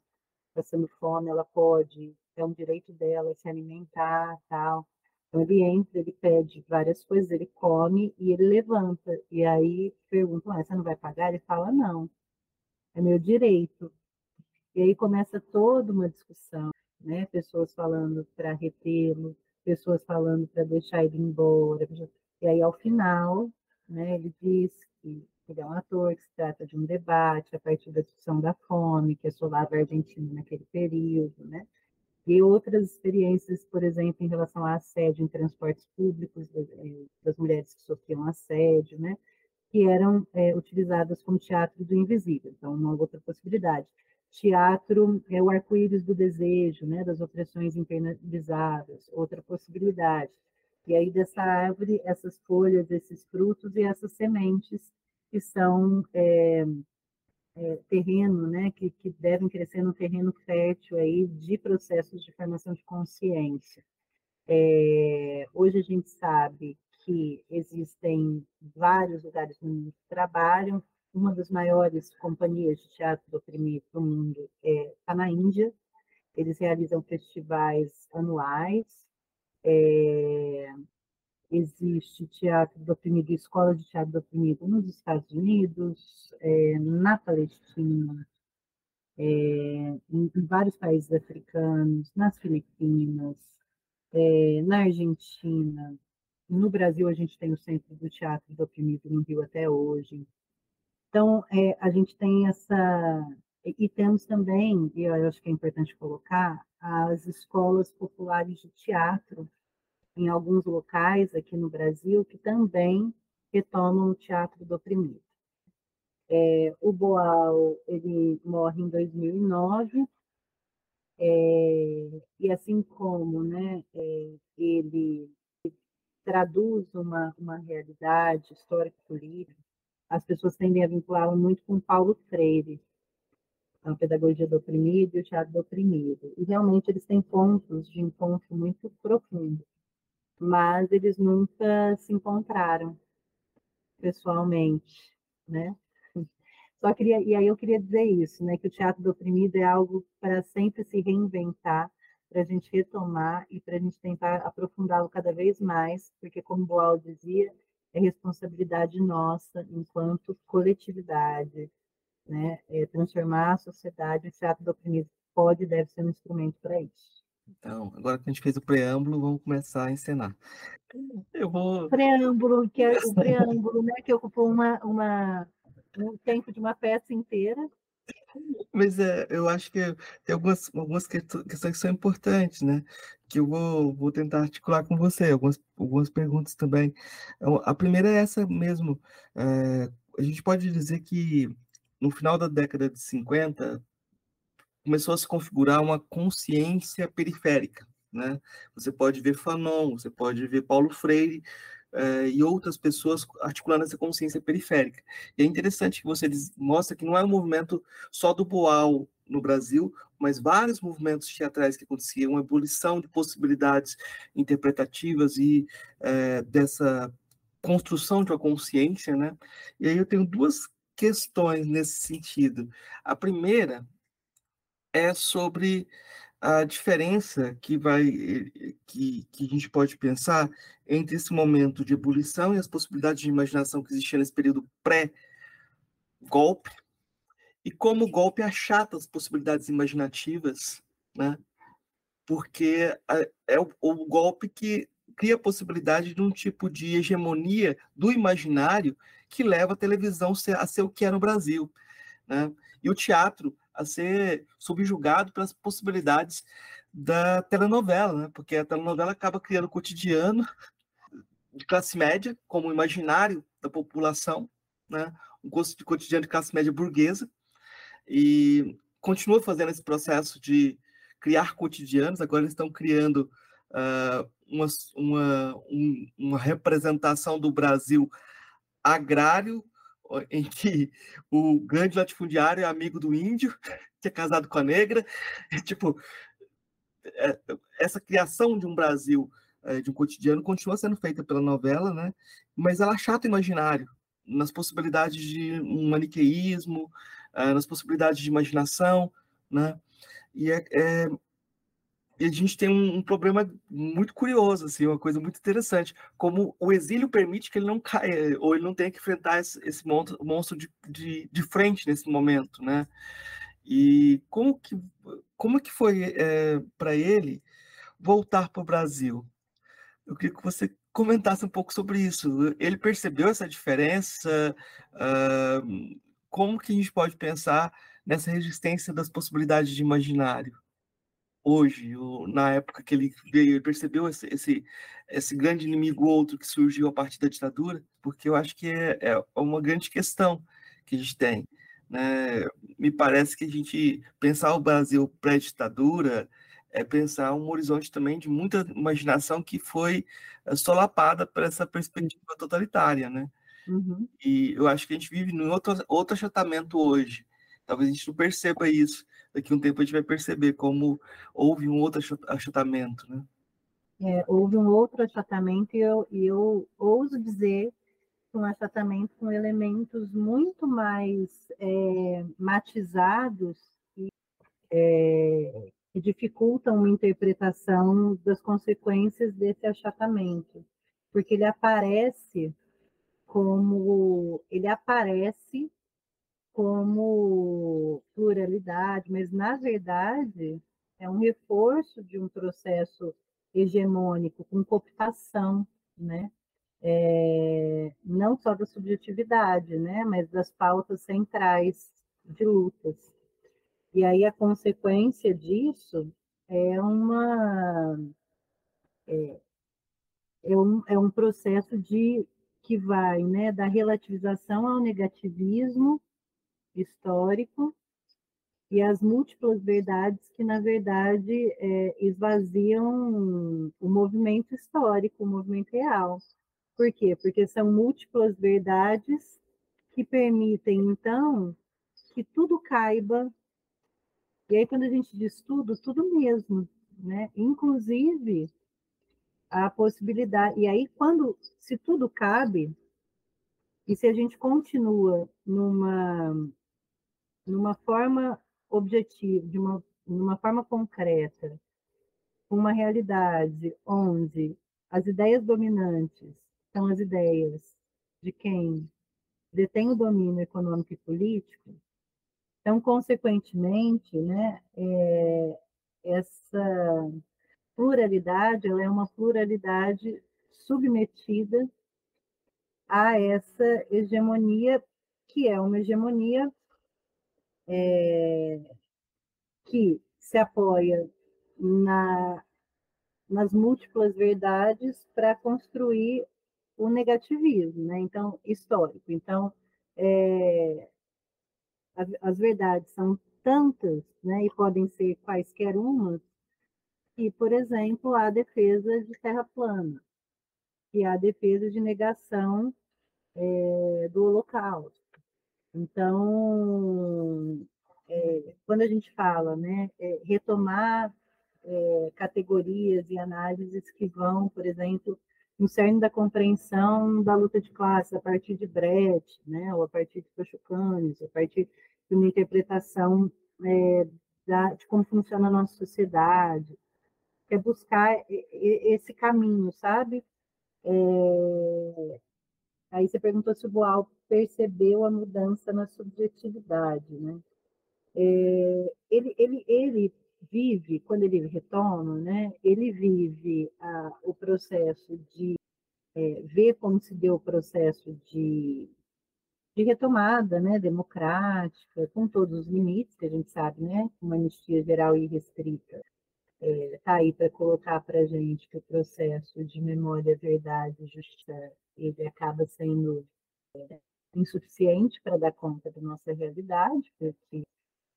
passando fome, ela pode, é um direito dela se alimentar, tal. Então ele entra, ele pede várias coisas, ele come e ele levanta. E aí perguntam, ah, você não vai pagar? Ele fala, não, é meu direito. E aí começa toda uma discussão né? Pessoas falando para retê-lo, pessoas falando para deixar ele embora. E aí, ao final, né, ele diz que ele é um ator, que se trata de um debate a partir da discussão da fome, que assolava a Argentina naquele período, né? E outras experiências, por exemplo, em relação a assédio em transportes públicos, eh, das mulheres que sofriam assédio, né? Que eram é, utilizadas como teatro do invisível. Então, uma outra possibilidade teatro é o arco-íris do desejo, né, das opressões internalizadas, outra possibilidade. E aí dessa árvore, essas folhas, esses frutos e essas sementes que são é, é, terreno, né, que, que devem crescer no terreno fértil aí de processos de formação de consciência. É, hoje a gente sabe que existem vários lugares no mundo que trabalham uma das maiores companhias de teatro do oprimido do mundo está é, na Índia. Eles realizam festivais anuais. É, existe teatro do oprimido, escola de teatro do oprimido nos Estados Unidos, é, na Palestina, é, em, em, vários países africanos, nas Filipinas, é, na Argentina, no Brasil, a gente tem o Centro do Teatro do Oprimido no Rio até hoje. Então, é, a gente tem essa. E temos também, e eu acho que é importante colocar, as escolas populares de teatro em alguns locais aqui no Brasil que também retomam o teatro do oprimido. É, o Boal ele morre em 2009 é, e assim como né, é, ele traduz uma, uma realidade histórico-política, as pessoas tendem a vinculá-lo muito com Paulo Freire, a pedagogia do oprimido e o teatro do oprimido. E realmente eles têm pontos de encontro muito profundos, mas eles nunca se encontraram pessoalmente, né? Só queria, e aí eu queria dizer isso, né, que o teatro do oprimido é algo para sempre se reinventar, para a gente retomar e para a gente tentar aprofundá-lo cada vez mais, porque como Boal dizia, é responsabilidade nossa enquanto coletividade, né, é transformar a sociedade, o teatro do oprimido pode e deve ser um instrumento para isso. Então, agora que a gente fez o preâmbulo, vamos começar a encenar. Eu vou. Preâmbulo, que é o preâmbulo, né, que ocupou uma, uma um tempo de uma peça inteira. Mas é, eu acho que tem algumas, algumas questões que são importantes, né? Que eu vou, vou tentar articular com você, algumas, algumas perguntas também. Então, a primeira é essa mesmo. É, a gente pode dizer que no final da década de 50 começou a se configurar uma consciência periférica, né? Você pode ver Fanon, você pode ver Paulo Freire uh, e outras pessoas articulando essa consciência periférica. E é interessante que você diz, mostra que não é um movimento só do Boal no Brasil, mas vários movimentos teatrais que aconteciam, uma ebulição de possibilidades interpretativas e uh, dessa construção de uma consciência, né? E aí eu tenho duas questões nesse sentido. A primeira é sobre a diferença que vai que, que a gente pode pensar entre esse momento de ebulição e as possibilidades de imaginação que existiam nesse período pré-golpe e como o golpe achata as possibilidades imaginativas, né? Porque é o, o golpe que cria a possibilidade de um tipo de hegemonia do imaginário que leva a televisão a ser o que é no Brasil, né? E o teatro a ser subjugado pelas possibilidades da telenovela, né? porque a telenovela acaba criando o cotidiano de classe média como imaginário da população, né? um cotidiano de classe média burguesa, e continua fazendo esse processo de criar cotidianos, agora eles estão criando uh, uma, uma, um, uma representação do Brasil agrário em que o grande latifundiário é amigo do índio, que é casado com a negra. E, tipo, é, essa criação de um Brasil, é, de um cotidiano, continua sendo feita pela novela, né? mas ela achata o imaginário, nas possibilidades de um maniqueísmo, é, nas possibilidades de imaginação, né? E é, é, e a gente tem um, um, problema muito curioso, assim, uma coisa muito interessante, como o exílio permite que ele não caia, ou ele não tenha que enfrentar esse, esse monstro, monstro de, de, de, frente nesse momento, né? E como que, como que foi é, para ele voltar para o Brasil? Eu queria que você comentasse um pouco sobre isso. Ele percebeu essa diferença? Uh, como que a gente pode pensar nessa resistência das possibilidades de imaginário? hoje, na época que ele veio, percebeu esse, esse, esse grande inimigo outro que surgiu a partir da ditadura, porque eu acho que é, é uma grande questão que a gente tem. Né? Me parece que a gente pensar o Brasil pré-ditadura é pensar um horizonte também de muita imaginação que foi eh, solapada por essa perspectiva totalitária, né? Uhum. E eu acho que a gente vive em outro, outro achatamento hoje. Talvez a gente não perceba isso, daqui a um tempo a gente vai perceber como houve um outro achatamento, né? É, houve um outro achatamento e eu, e eu ouso dizer um achatamento com elementos muito mais é, matizados e, é, que dificultam uma interpretação das consequências desse achatamento, porque ele aparece como ele aparece como pluralidade, mas na verdade é um reforço de um processo hegemônico com cooptação, né? é, não só da subjetividade, né, mas das pautas centrais de lutas. E aí a consequência disso é uma é, é um, é um processo de que vai né, da relativização ao negativismo histórico e as múltiplas verdades que, na verdade, é, esvaziam o movimento histórico, o movimento real. Por quê? Porque são múltiplas verdades que permitem, então, que tudo caiba. E aí, quando a gente diz tudo, tudo mesmo, né? Inclusive a possibilidade. E aí, quando, se tudo cabe, e se a gente continua numa, numa forma objetiva, de uma, numa forma concreta, uma realidade onde as ideias dominantes são as ideias de quem detém o domínio econômico e político, então, consequentemente, né, é, essa pluralidade, ela é uma pluralidade submetida a essa hegemonia, que é uma hegemonia é, que se apoia na, nas múltiplas verdades para construir o negativismo, né? Então, histórico. Então, é, as, verdades são tantas, né? E podem ser quaisquer umas, e, por exemplo, a defesa de terra plana, e a defesa de negação é, do Holocausto. Então, é, quando a gente fala, né, é, retomar é, categorias e análises que vão, por exemplo, no cerne da compreensão da luta de classe, a partir de Brecht, né, ou a partir de Pachucanes, a partir de uma interpretação é, da, de como funciona a nossa sociedade, é buscar esse caminho, sabe? É... Aí você perguntou se o Boal percebeu a mudança na subjetividade, né? É... Ele, ele, ele vive, quando ele retoma, né? Ele vive a, o processo de é, ver como se deu o processo de, de retomada, né? Democrática, com todos os limites que a gente sabe, né? Uma anistia geral e restrita está é, aí para colocar para a gente que o processo de memória, verdade e justiça ele acaba sendo é, insuficiente para dar conta da nossa realidade, porque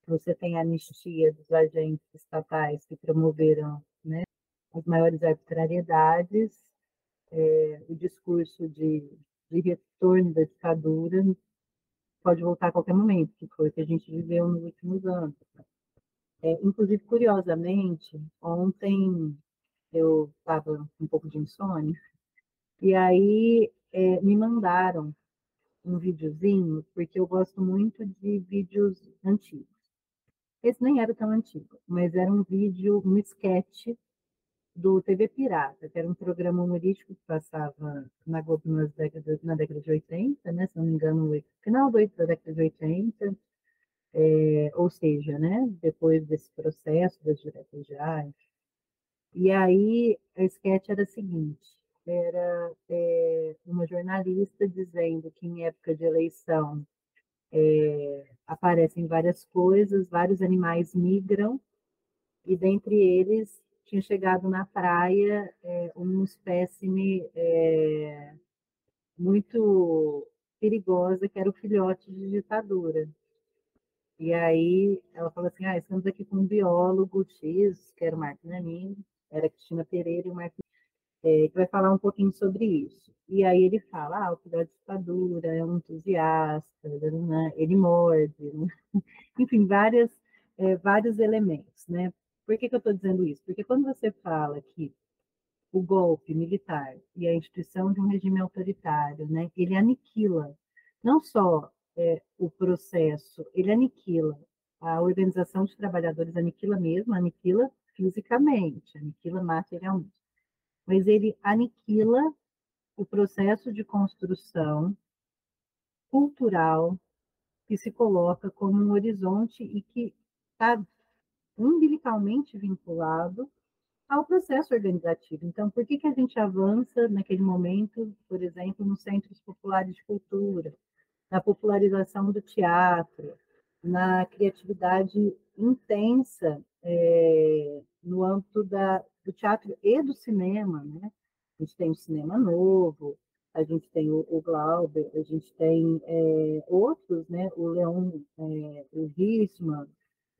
você tem a anistia dos agentes estatais que promoveram né, as maiores arbitrariedades, é, o discurso de, de retorno da ditadura pode voltar a qualquer momento, que foi o que a gente viveu nos últimos anos. É, inclusive, curiosamente, ontem eu estava um pouco de insônia, e aí é, me mandaram um videozinho, porque eu gosto muito de vídeos antigos. Esse nem era tão antigo, mas era um vídeo, um sketch do TV Pirata, que era um programa humorístico que passava na Globo nas décadas, na década de 80, né? se não me engano, final da década de 80, é, ou seja, né, depois desse processo das diretas gerais. E aí a sketch era a seguinte, era é, uma jornalista dizendo que em época de eleição é, aparecem várias coisas, vários animais migram, e dentre eles tinha chegado na praia é, um espécime é, muito perigosa, que era o filhote de ditadura. E aí ela falou assim: ah, estamos aqui com um biólogo X, que era o Marco Nanin, era a Cristina Pereira e o Marco é, que vai falar um pouquinho sobre isso. E aí ele fala, ah, o cuidado de ditadura, é um entusiasta, né? ele morde, né? enfim, várias, é, vários elementos, né? Por que, que eu estou dizendo isso? Porque quando você fala que o golpe militar e a instituição de um regime autoritário, né, ele aniquila não só é, o processo, ele aniquila. A organização de trabalhadores aniquila mesmo, aniquila fisicamente, aniquila materialmente. Mas ele aniquila o processo de construção cultural que se coloca como um horizonte e que está umbilicalmente vinculado ao processo organizativo. Então, por que, que a gente avança naquele momento, por exemplo, nos centros populares de cultura, na popularização do teatro, na criatividade intensa é, no âmbito da, do teatro e do cinema, né? A gente tem o cinema novo, a gente tem o, o Glauber, a gente tem é, outros, né? O Leon, é, o Risman,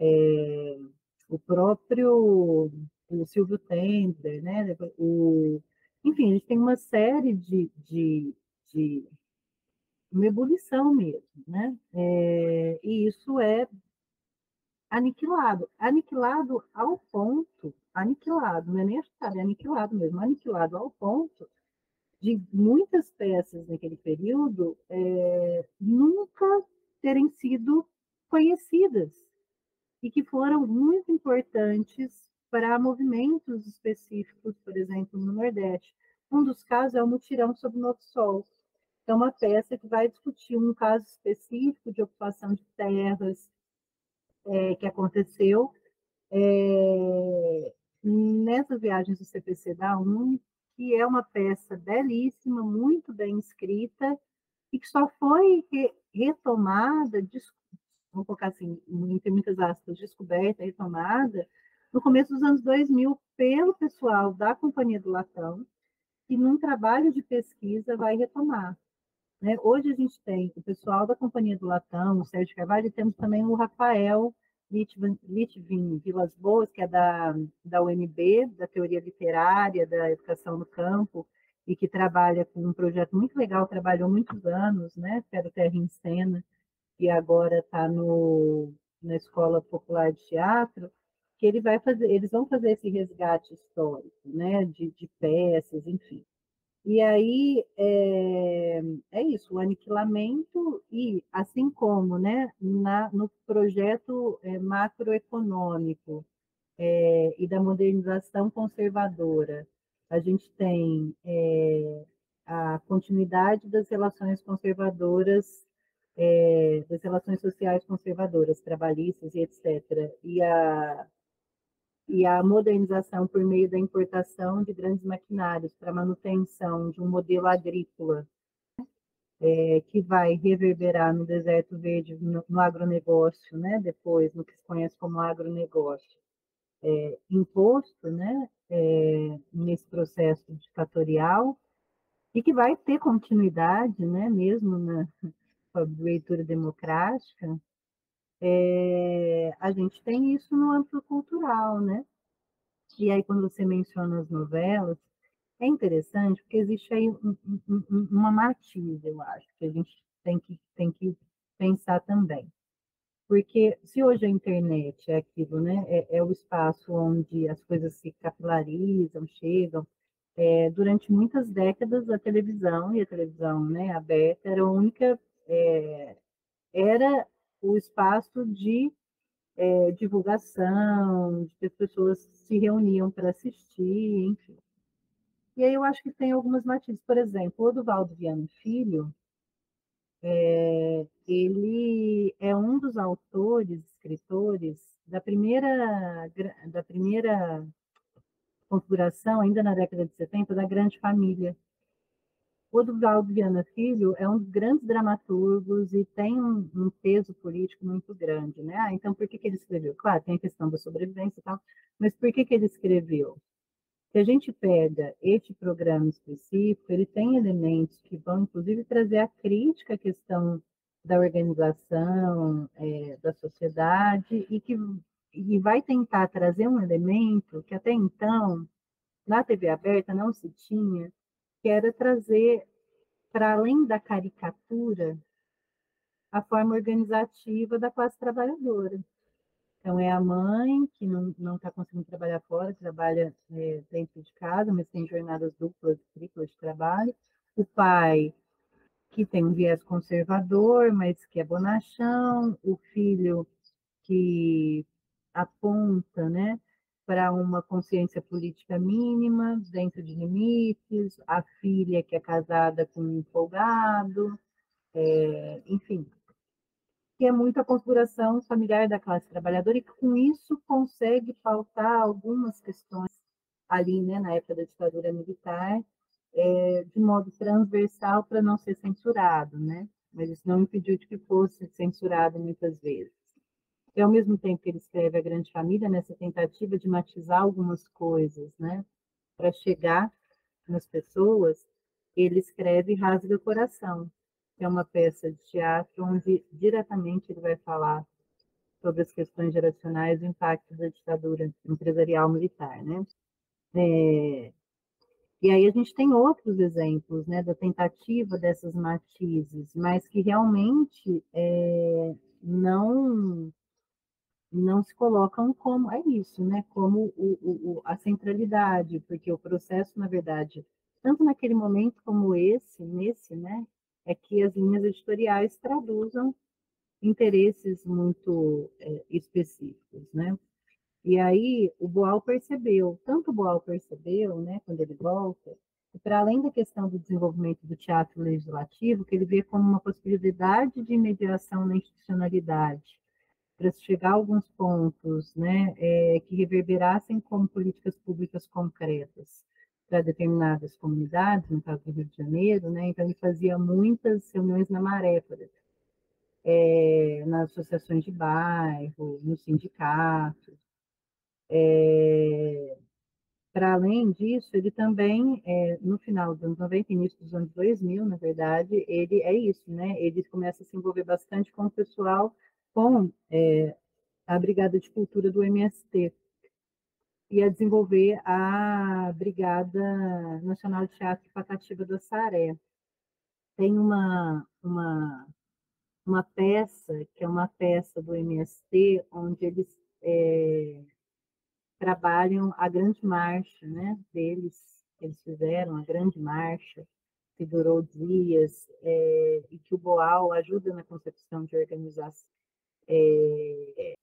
é, o próprio o Silvio Tender, né? O, enfim, a gente tem uma série de, de, de uma ebulição mesmo, né? É, e isso é aniquilado, aniquilado ao ponto, aniquilado, não é nem achado, é aniquilado mesmo, aniquilado ao ponto de muitas peças naquele período é, nunca terem sido conhecidas e que foram muito importantes para movimentos específicos, por exemplo, no Nordeste. Um dos casos é o Mutirão sobre o Novo Sol. É uma peça que vai discutir um caso específico de ocupação de terras é, que aconteceu é, nessas viagens do CPC da UNE, que é uma peça belíssima, muito bem escrita, e que só foi re retomada, vamos colocar assim, entre muitas aspas, descoberta, retomada, no começo dos anos 2000, pelo pessoal da Companhia do Latão, que num trabalho de pesquisa vai retomar. Né? Hoje a gente tem o pessoal da Companhia do Latão, o Sérgio Carvalho, e temos também o Rafael Litvin Vilas Boas, que é da, da UNB, da Teoria Literária, da Educação no Campo, e que trabalha com um projeto muito legal, trabalhou muitos anos, né, que era o Terra em Cena, e agora está na Escola Popular de Teatro, que ele vai fazer, eles vão fazer esse resgate histórico, né, de, de peças, enfim. E aí é, é, isso, o aniquilamento e assim como, né, na, no projeto é, macroeconômico é, e da modernização conservadora, a gente tem é, a continuidade das relações conservadoras, é, das relações sociais conservadoras, trabalhistas e etc. E a e a modernização por meio da importação de grandes maquinários para manutenção de um modelo agrícola é, que vai reverberar no deserto verde, no, no, agronegócio, né? depois no que se conhece como agronegócio, é, imposto né? É, nesse processo ditatorial e que vai ter continuidade, né? mesmo na leitura democrática, é, a gente tem isso no âmbito cultural, né? E aí, quando você menciona as novelas, é interessante porque existe aí um, um, uma matiz, eu acho, que a gente tem que, tem que pensar também. Porque se hoje a internet é aquilo, né? É, é o espaço onde as coisas se capilarizam, chegam. É, durante muitas décadas a televisão e a televisão né, aberta era a única é, era o espaço de é, divulgação, de que as pessoas se reuniam para assistir, enfim. E aí eu acho que tem algumas matizes. Por exemplo, o Duvaldo Viana Filho, é, ele é um dos autores, escritores, da primeira, da primeira configuração, ainda na década de 70, da Grande Família, o Duvaldo Viana Filho é um dos grandes dramaturgos e tem um, um peso político muito grande, né? Ah, então, por que, que ele escreveu? Claro, tem a questão da sobrevivência e tal, mas por que, que ele escreveu? Se a gente pega este programa específico, ele tem elementos que vão, inclusive, trazer a crítica à questão da organização é, da sociedade e que e vai tentar trazer um elemento que até então, na TV aberta, não se tinha, que era trazer, para além da caricatura, a forma organizativa da classe trabalhadora. Então, é a mãe que não está conseguindo trabalhar fora, trabalha é, dentro de casa, mas tem jornadas duplas, triplas de trabalho. O pai, que tem um viés conservador, mas que é bonachão. O filho, que aponta, né, para uma consciência política mínima, dentro de limites, a filha que é casada com um folgado, é, enfim, que é muito a configuração familiar da classe trabalhadora e que com isso consegue pautar algumas questões ali, né, na época da ditadura militar, é, de modo transversal para não ser censurado, né? Mas isso não impediu de que fosse censurado muitas vezes. E ao mesmo tempo que ele escreve A Grande Família, nessa tentativa de matizar algumas coisas, né, para chegar nas pessoas, ele escreve Rasga Coração, que é uma peça de teatro onde diretamente ele vai falar sobre as questões geracionais e o impacto da ditadura empresarial militar, né? É, e aí a gente tem outros exemplos, né, da tentativa dessas matizes, mas que realmente é, não não se colocam como é isso, né, como o, o, a centralidade, porque o processo, na verdade, tanto naquele momento como esse, nesse, né, é que as linhas editoriais traduzam interesses muito é, específicos, né? E aí o Boal percebeu, tanto o Boal percebeu, né, quando ele volta, que para além da questão do desenvolvimento do teatro legislativo, que ele vê como uma possibilidade de mediação na institucionalidade, chegar a alguns pontos, né, é, que reverberassem como políticas públicas concretas para determinadas comunidades, no caso do Rio de Janeiro, né, então ele fazia muitas reuniões na Maré, por é, nas associações de bairro, nos sindicatos. É, Para além disso, ele também, é, no final dos anos 90, início dos anos 2000, na verdade, ele é isso, né? Ele começa a se envolver bastante com o pessoal, com é, a Brigada de Cultura do MST, e a desenvolver a Brigada Nacional de Teatro Patativa do Saré. Tem uma, uma uma peça, que é uma peça do MST, onde eles é, trabalham a grande marcha né, deles, eles fizeram a grande marcha, que durou dias, é, e que o Boal ajuda na concepção de organização. É,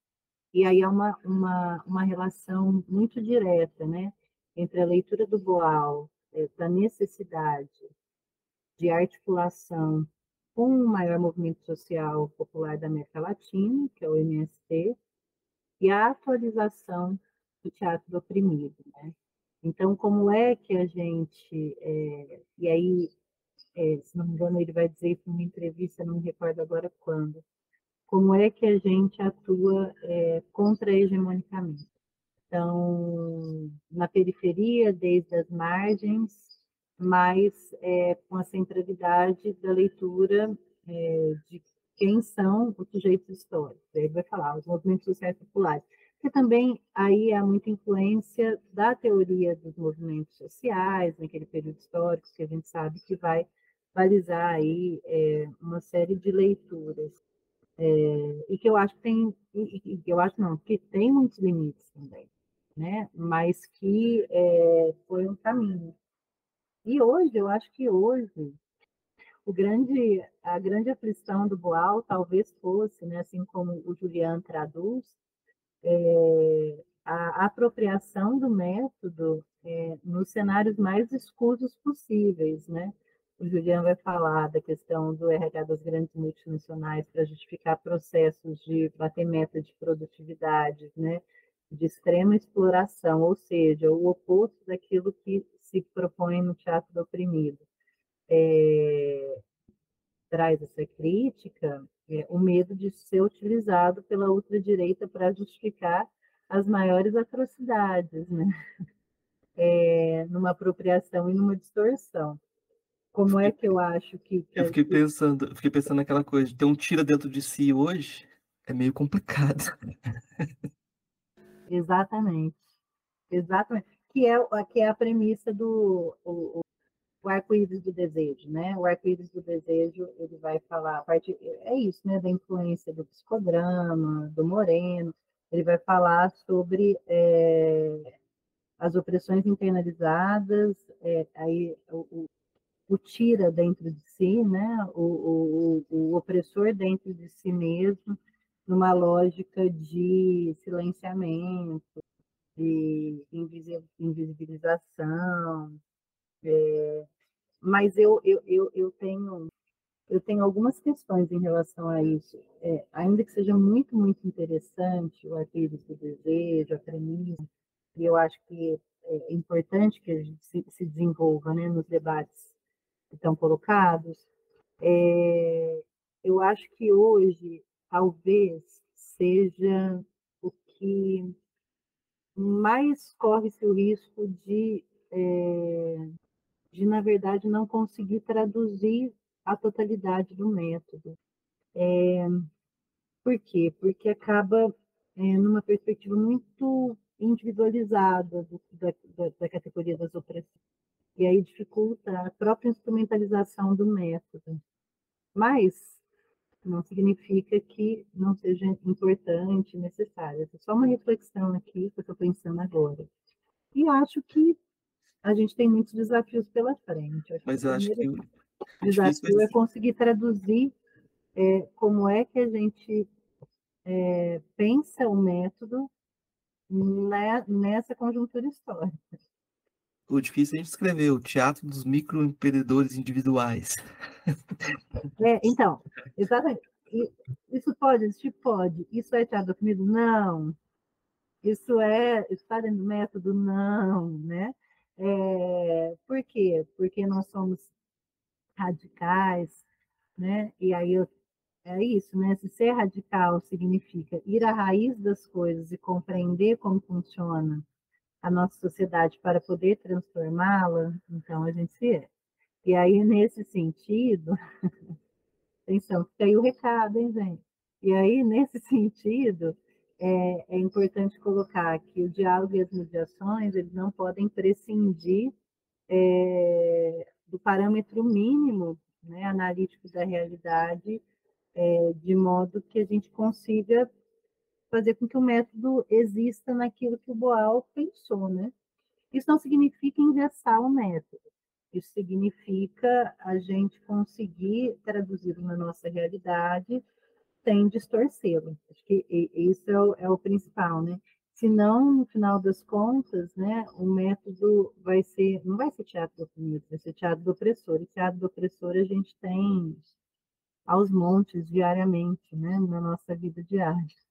e aí há uma, uma, uma relação muito direta né, entre a leitura do Boal, é, da necessidade de articulação com o maior movimento social popular da América Latina, que é o MST, e a atualização do teatro do oprimido. Né? Então, como é que a gente. É, e aí, é, se não me engano, ele vai dizer isso numa entrevista, não me recordo agora quando. Como é que a gente atua é, contra-hegemonicamente? Então, na periferia, desde as margens, mas é, com a centralidade da leitura é, de quem são os sujeitos históricos. Ele vai falar os movimentos sociais populares, que também aí há muita influência da teoria dos movimentos sociais naquele período histórico, que a gente sabe que vai balizar aí é, uma série de leituras. É, e que eu acho que tem, e, eu acho não, que tem muitos limites também, né? mas que é, foi um caminho. E hoje, eu acho que hoje, o grande, a grande aflição do Boal talvez fosse, né, assim como o Julian traduz, é, a apropriação do método é, nos cenários mais escusos possíveis, né? O Julian vai falar da questão do RH das grandes multinacionais para justificar processos de bater meta de produtividade, né? De extrema exploração, ou seja, o oposto daquilo que se propõe no teatro do oprimido. É, traz essa crítica, é, o medo de ser utilizado pela ultradireita para justificar as maiores atrocidades, né? É, numa apropriação e numa distorção. Como é que eu acho que. que eu fiquei pensando, fiquei pensando naquela coisa, de ter um tira dentro de si hoje é meio complicado. Exatamente. Exatamente que é, que é a premissa do o, o arco-íris do desejo, né? O arco-íris do desejo, ele vai falar, a parte, é isso, né? Da influência do psicodrama, do Moreno, ele vai falar sobre é, as opressões internalizadas, é, aí o, o, tira dentro de si, né? O, o, o opressor dentro de si mesmo, numa lógica de silenciamento, de invisibilização, é, mas eu, eu, eu, eu, tenho eu tenho algumas questões em relação a isso, é, ainda que seja muito, muito interessante o arquivo do desejo, a premissa, e eu acho que é importante que a gente se, se desenvolva né, nos debates estão colocados. É, eu acho que hoje talvez seja o que mais corre-se o risco de, é, de, na verdade, não conseguir traduzir a totalidade do método. É, por quê? Porque acaba é, numa perspectiva muito individualizada do, da, da, da, categoria das opressões. E aí dificulta a própria instrumentalização do método. Mas não significa que não seja importante, necessário. É só uma reflexão aqui que eu estou pensando agora. E acho que a gente tem muitos desafios pela frente. Acho Mas eu acho que o desafio é conseguir traduzir é, como é que a gente é, pensa o método né, nessa conjuntura histórica. O difícil é a gente escrever o teatro dos microempreendedores individuais. É, então, exatamente. Isso pode existir? Pode. Isso é teatro definido? Não. Isso é está dentro do método? Não, né? É, por quê? Porque nós somos radicais, né? E aí eu é isso, né? Se ser radical significa ir à raiz das coisas e compreender como funciona a nossa sociedade para poder transformá-la, então a gente é. E aí, nesse sentido, atenção, fica aí o recado, hein, gente? E aí, nesse sentido, é, é, importante colocar que o diálogo e as mediações, eles não podem prescindir é, do parâmetro mínimo né, analítico da realidade é, de modo que a gente consiga fazer com que o método exista naquilo que o Boal pensou, né? Isso não significa engessar o método, isso significa a gente conseguir traduzi-lo na nossa realidade sem distorcê-lo. Acho que isso é o, é o principal, né? Senão, no final das contas, né, o método vai ser, não vai ser teatro do oprimido, vai ser teatro do opressor. E teatro do opressor a gente tem aos montes diariamente, né, na nossa vida diária.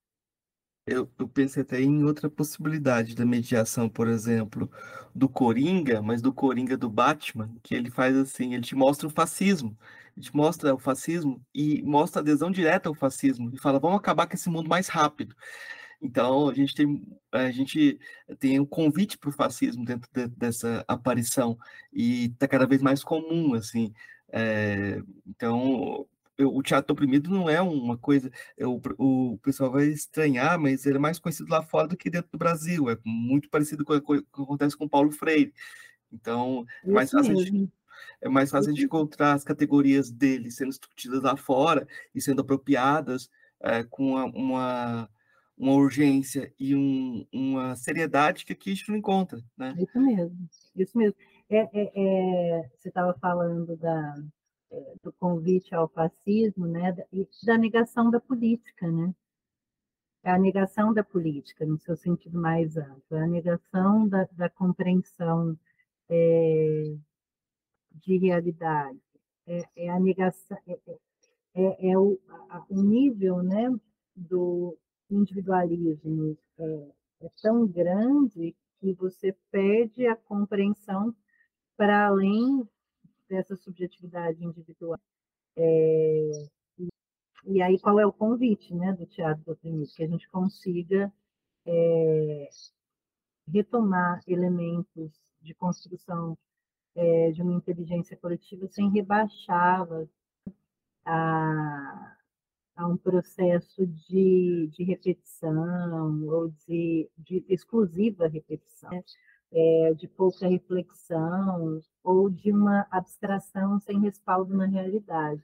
Eu, eu pensei até em outra possibilidade da mediação, por exemplo, do Coringa, mas do Coringa do Batman, que ele faz assim, ele te mostra o fascismo, ele te mostra o fascismo e mostra a adesão direta ao fascismo, e fala, vamos acabar com esse mundo mais rápido. Então, a gente tem, a gente tem um convite para o fascismo dentro de, dessa aparição, e está cada vez mais comum, assim. É, então, o teatro oprimido não é uma coisa, é o, pessoal vai estranhar, mas ele é mais conhecido lá fora do que dentro do Brasil, é muito parecido com o que acontece com Paulo Freire. Então, é mais fácil, gente, é mais fácil a gente encontrar as categorias dele sendo discutidas lá fora e sendo apropriadas é, com uma, uma, uma, urgência e um, uma seriedade que aqui a gente não encontra. Né? Isso mesmo, isso mesmo. É, é, é você estava falando da, do convite ao fascismo, né, da negação da política, né? É a negação da política, no seu sentido mais amplo, é a negação da, da compreensão é, de realidade, é, é, a negação, é, é, é, é o, a, o, nível, né, do individualismo é, é tão grande que você perde a compreensão para além dessa subjetividade individual. É, e, aí, qual é o convite né, do teatro do oprimido? Que a gente consiga é, retomar elementos de construção é, de uma inteligência coletiva sem rebaixá-la a, a, um processo de, de repetição ou de, de exclusiva repetição. É, de pouca reflexão ou de uma abstração sem respaldo na realidade.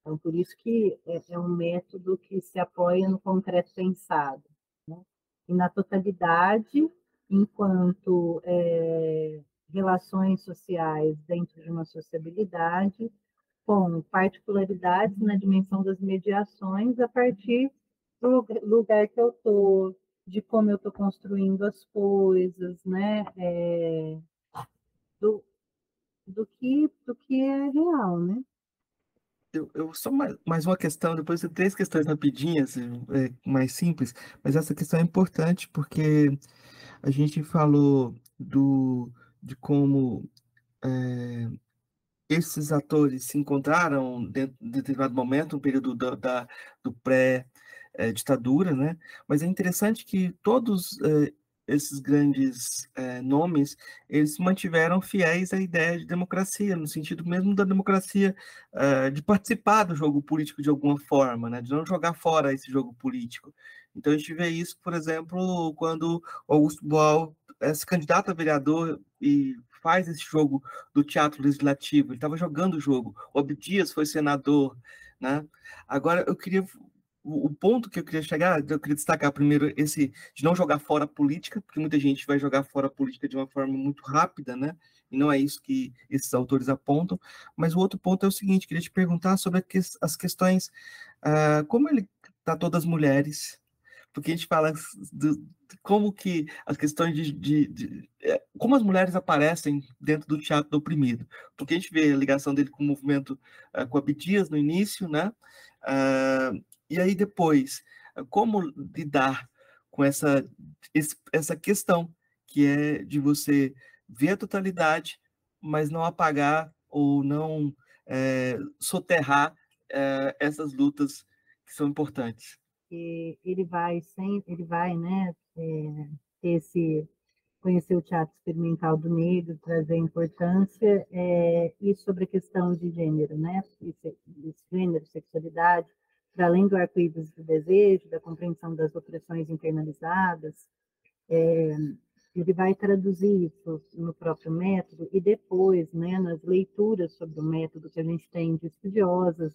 Então, por isso que é, é um método que se apoia no concreto pensado. Né? E na totalidade, enquanto é, relações sociais dentro de uma sociabilidade, com particularidades na dimensão das mediações a partir do lugar que eu estou, de como eu estou construindo as coisas, né? É, do, do, que, do que é real, né? Eu, eu só mais, mais uma questão, depois de três questões rapidinhas, é, mais simples, mas essa questão é importante porque a gente falou do, de como é, esses atores se encontraram dentro de determinado momento, um período da, do pré-ditadura, né? Mas é interessante que todos é, esses grandes é, nomes, eles mantiveram fiéis à ideia de democracia, no sentido mesmo da democracia, é, de participar do jogo político de alguma forma, né? de não jogar fora esse jogo político. Então a gente vê isso, por exemplo, quando Augusto Boal é, se candidata a vereador e faz esse jogo do teatro legislativo, ele estava jogando o jogo. O Abdias foi senador, né? Agora eu queria o ponto que eu queria chegar, eu queria destacar primeiro esse de não jogar fora a política, porque muita gente vai jogar fora a política de uma forma muito rápida, né? E não é isso que esses autores apontam. Mas o outro ponto é o seguinte: queria te perguntar sobre as questões, uh, como ele tratou das mulheres, porque a gente fala do, como que as questões de, de, de, é, como as mulheres aparecem dentro do teatro do oprimido, porque a gente vê a ligação dele com o movimento uh, com Abdias no início, né? Uh, e aí depois, como lidar com essa, essa questão que é de você ver a totalidade, mas não apagar ou não é, soterrar é, essas lutas que são importantes. Ele vai sem, ele vai, né, é, esse conhecer o teatro experimental do negro, trazer importância é, e sobre a questão de gênero, né, esse, esse gênero, sexualidade, para além do arco-íris do desejo, da compreensão das opressões internalizadas, é, ele vai traduzir isso no próprio método e depois, né, nas leituras sobre o método que a gente tem de estudiosas,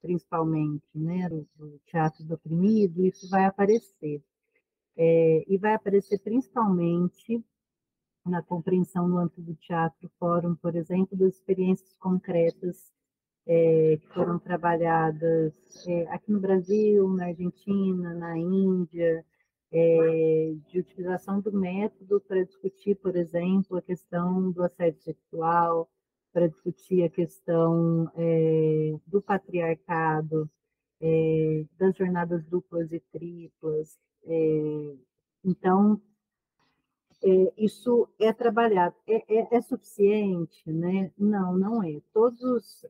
principalmente, né, do, teatro do oprimido, isso vai aparecer. É, e vai aparecer principalmente na compreensão no âmbito do teatro fórum, por exemplo, das experiências concretas é, que foram trabalhadas é, aqui no Brasil, na Argentina, na Índia, é, de utilização do método para discutir, por exemplo, a questão do assédio sexual, para discutir a questão é, do patriarcado, é, das jornadas duplas e triplas. É, então, isso é trabalhado. É, é, suficiente? Né? Não, não é. Todos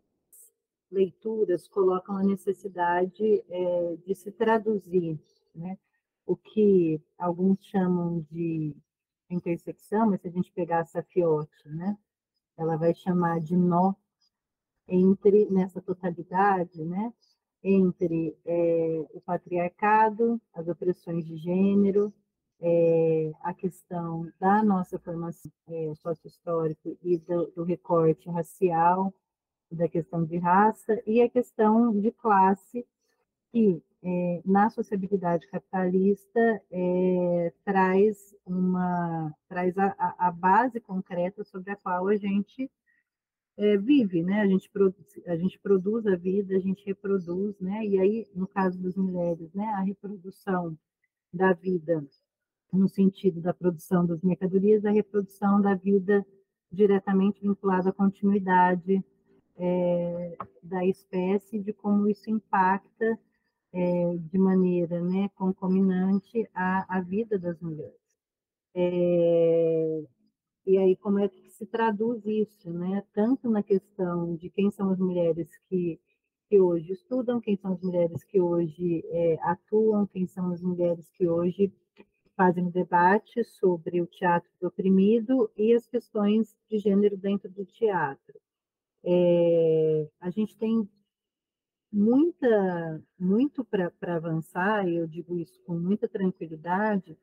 leituras colocam a necessidade é, de se traduzir, né? o que alguns chamam de intersecção, mas se a gente pegar a Safiotti, né? ela vai chamar de nó entre, nessa totalidade, né? entre é, o patriarcado, as opressões de gênero, é, a questão da nossa formação é, sócio-histórica e do, do recorte racial, da questão de raça e a questão de classe, que é, na sociabilidade capitalista é, traz uma traz a, a, base concreta sobre a qual a gente é, vive, né? A gente produz, a gente produz a vida, a gente reproduz, né? E aí, no caso das mulheres, né, a reprodução da vida no sentido da produção das mercadorias, a reprodução da vida diretamente vinculada à continuidade é, da espécie, de como isso impacta é, de maneira né, concominante a, a vida das mulheres. É, e aí, como é que se traduz isso, né? Tanto na questão de quem são as mulheres que, que hoje estudam, quem são as mulheres que hoje é, atuam, quem são as mulheres que hoje fazem debate sobre o teatro do oprimido e as questões de gênero dentro do teatro. É, a gente tem muita, muito para avançar, e eu digo isso com muita tranquilidade,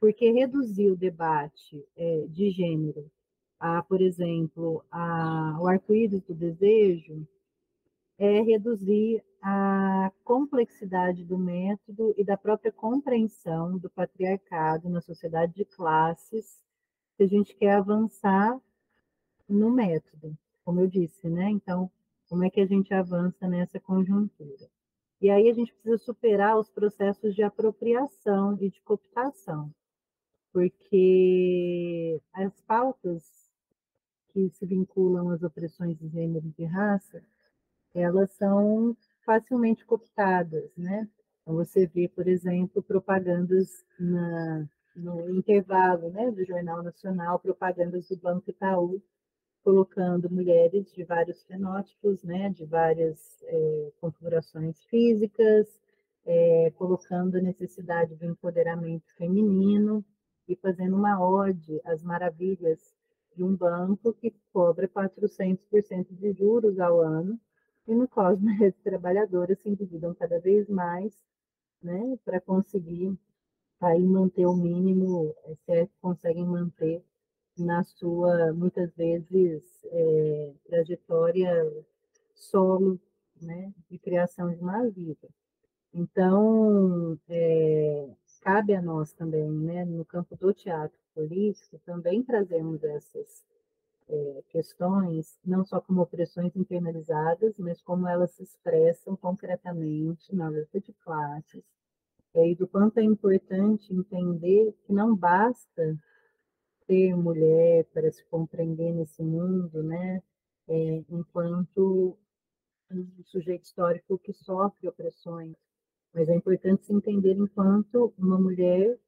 porque reduzir o debate é, de gênero a, por exemplo, a, o arco-íris do desejo é reduzir a complexidade do método e da própria compreensão do patriarcado na sociedade de classes, se a gente quer avançar no método como eu disse, né? Então, como é que a gente avança nessa conjuntura? E aí a gente precisa superar os processos de apropriação e de cooptação, porque as pautas que se vinculam às opressões de gênero e de raça, elas são facilmente cooptadas, né? Então, você vê, por exemplo, propagandas na, no intervalo né, do Jornal Nacional, propagandas do Banco Itaú, colocando mulheres de vários fenótipos, né, de várias é, configurações físicas, é, colocando a necessidade do empoderamento feminino e fazendo uma ode às maravilhas de um banco que cobra 400% de juros ao ano e no qual as trabalhadoras se endividam cada vez mais né, para conseguir aí manter o mínimo, se é conseguem manter na sua, muitas vezes, é, trajetória solo né, de criação de uma vida. Então, é, cabe a nós também, né, no campo do teatro político, também trazemos essas é, questões, não só como opressões internalizadas, mas como elas se expressam concretamente na luta de classes, e do quanto é importante entender que não basta ser mulher para se compreender nesse mundo, né, é, enquanto um sujeito histórico que sofre opressões, mas é importante se entender enquanto uma mulher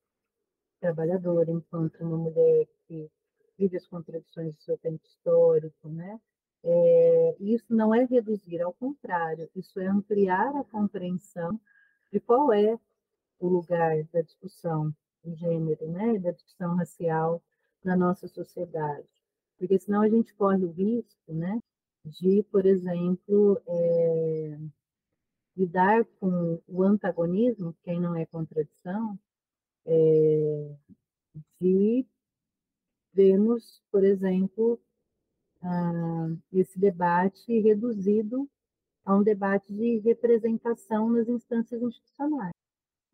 trabalhadora, enquanto uma mulher que vive as contradições do seu tempo histórico, né? É, isso não é reduzir, ao contrário, isso é ampliar a compreensão de qual é o lugar da discussão de gênero, né, da discussão racial na nossa sociedade. Porque senão a gente corre o risco né, de, por exemplo, é, lidar com o antagonismo, quem não é contradição, é, de vermos, por exemplo, ah, esse debate reduzido a um debate de representação nas instâncias institucionais.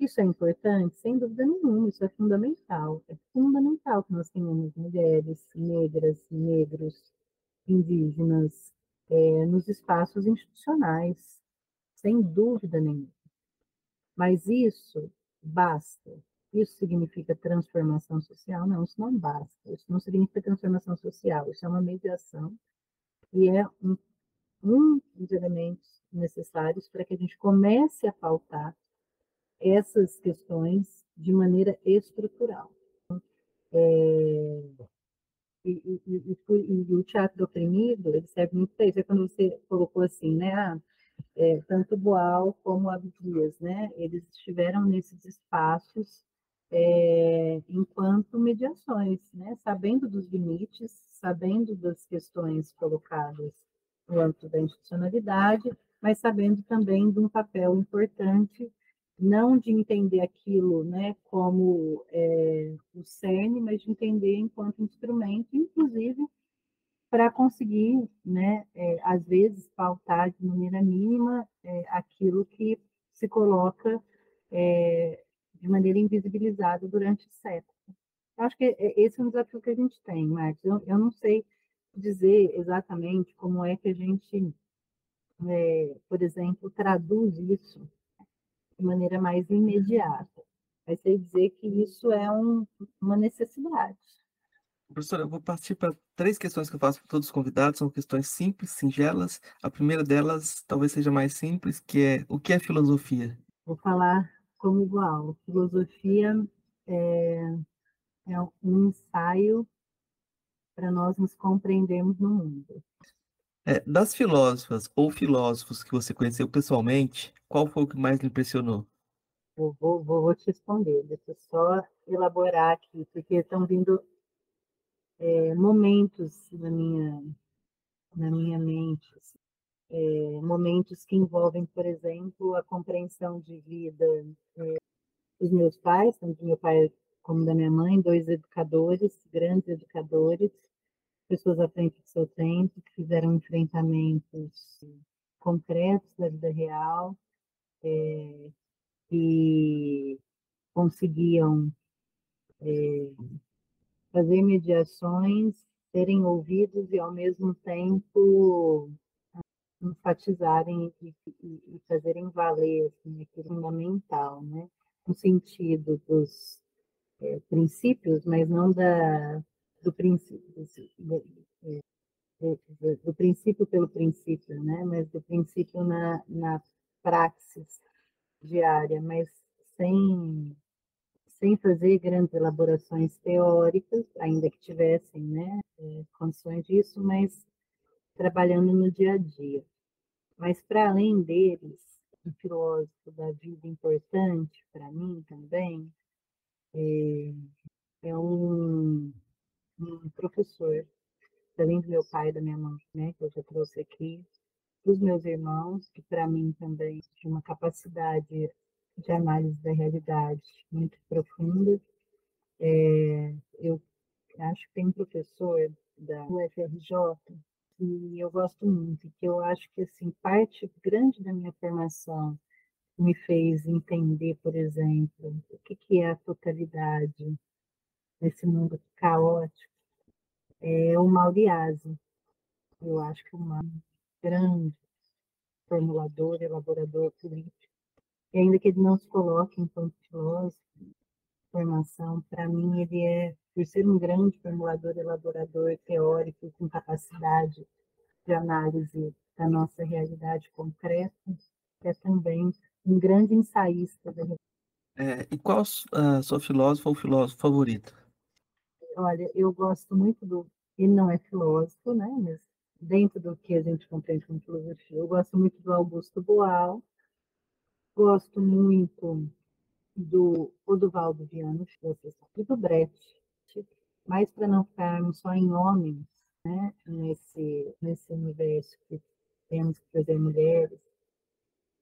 Isso é importante? Sem dúvida nenhuma, isso é fundamental. É fundamental que nós tenhamos mulheres, negras, negros, indígenas é, nos espaços institucionais, sem dúvida nenhuma. Mas isso basta. Isso significa transformação social? Não, isso não basta. Isso não significa transformação social. Isso é uma mediação e é um, um dos elementos necessários para que a gente comece a pautar essas questões de maneira estrutural. É, e, e, e, e, o teatro oprimido, ele serve muito para isso. É quando você colocou assim, né? Ah, é, tanto Boal como Abdias, né? Eles estiveram nesses espaços é, enquanto mediações, né? Sabendo dos limites, sabendo das questões colocadas no âmbito da institucionalidade, mas sabendo também de um papel importante não de entender aquilo né, como é, o CERN, mas de entender enquanto instrumento, inclusive para conseguir, né, é, às vezes, pautar de maneira mínima é, aquilo que se coloca de maneira invisibilizada durante séculos. Acho que esse é um desafio que a gente tem, Marcos. Eu, eu não sei dizer exatamente como é que a gente, por exemplo, traduz isso de maneira mais imediata. Mas sei dizer que isso é um, uma necessidade. Professora, eu vou partir para três questões que eu faço para todos os convidados, são questões simples, singelas. A primeira delas talvez seja mais simples, que é o que é filosofia? Vou falar como igual. Filosofia é, é um ensaio para nós nos compreendermos no mundo. É, das filósofas ou filósofos que você conheceu pessoalmente, qual foi o que mais lhe impressionou? Vou, vou, vou te responder, deixa eu só elaborar aqui, porque estão vindo é, momentos na minha, na minha mente, assim, é, momentos que envolvem, por exemplo, a compreensão de vida é, dos meus pais, tanto do meu pai como da minha mãe, dois educadores, grandes educadores, pessoas à frente do seu tempo, que fizeram enfrentamentos concretos da vida real, é, que conseguiam é, fazer mediações, serem ouvidos e, ao mesmo tempo, enfatizarem e, e, e fazerem valer assim, aquilo fundamental, né? no sentido dos é, princípios, mas não da, do princípio, do, do, princípio pelo princípio, né? mas do princípio na, na praxis diária, mas sem, sem fazer grandes elaborações teóricas, ainda que tivessem né, é, condições disso, mas trabalhando no dia a dia. Mas, para além deles, um filósofo da vida importante para mim também é, é um, um, professor, além do meu pai e da minha mãe, né, que eu já trouxe aqui, dos meus irmãos, que para mim também tinha uma capacidade de análise da realidade muito profunda. É, eu acho que tem um professor da UFRJ que eu gosto muito, que eu acho que assim parte grande da minha formação me fez entender, por exemplo, o que, que é a totalidade nesse mundo caótico, é o Mauriase. Eu acho que é uma grande formulador, elaborador político e ainda que ele não se coloque enquanto filósofo, formação, para mim ele é, por ser um grande formulador, elaborador, teórico, com capacidade de análise da nossa realidade concreta, é também um grande ensaísta da é, E qual a sua filósofa ou filósofo favorito? Olha, eu gosto muito do. Ele não é filósofo, né? Mas dentro do que a gente compreende como filosofia, eu gosto muito do Augusto Boal, Gosto muito do Odovaldo Viana e do Brecht, mas para não ficarmos só em homens, né, nesse, nesse universo que temos que trazer mulheres,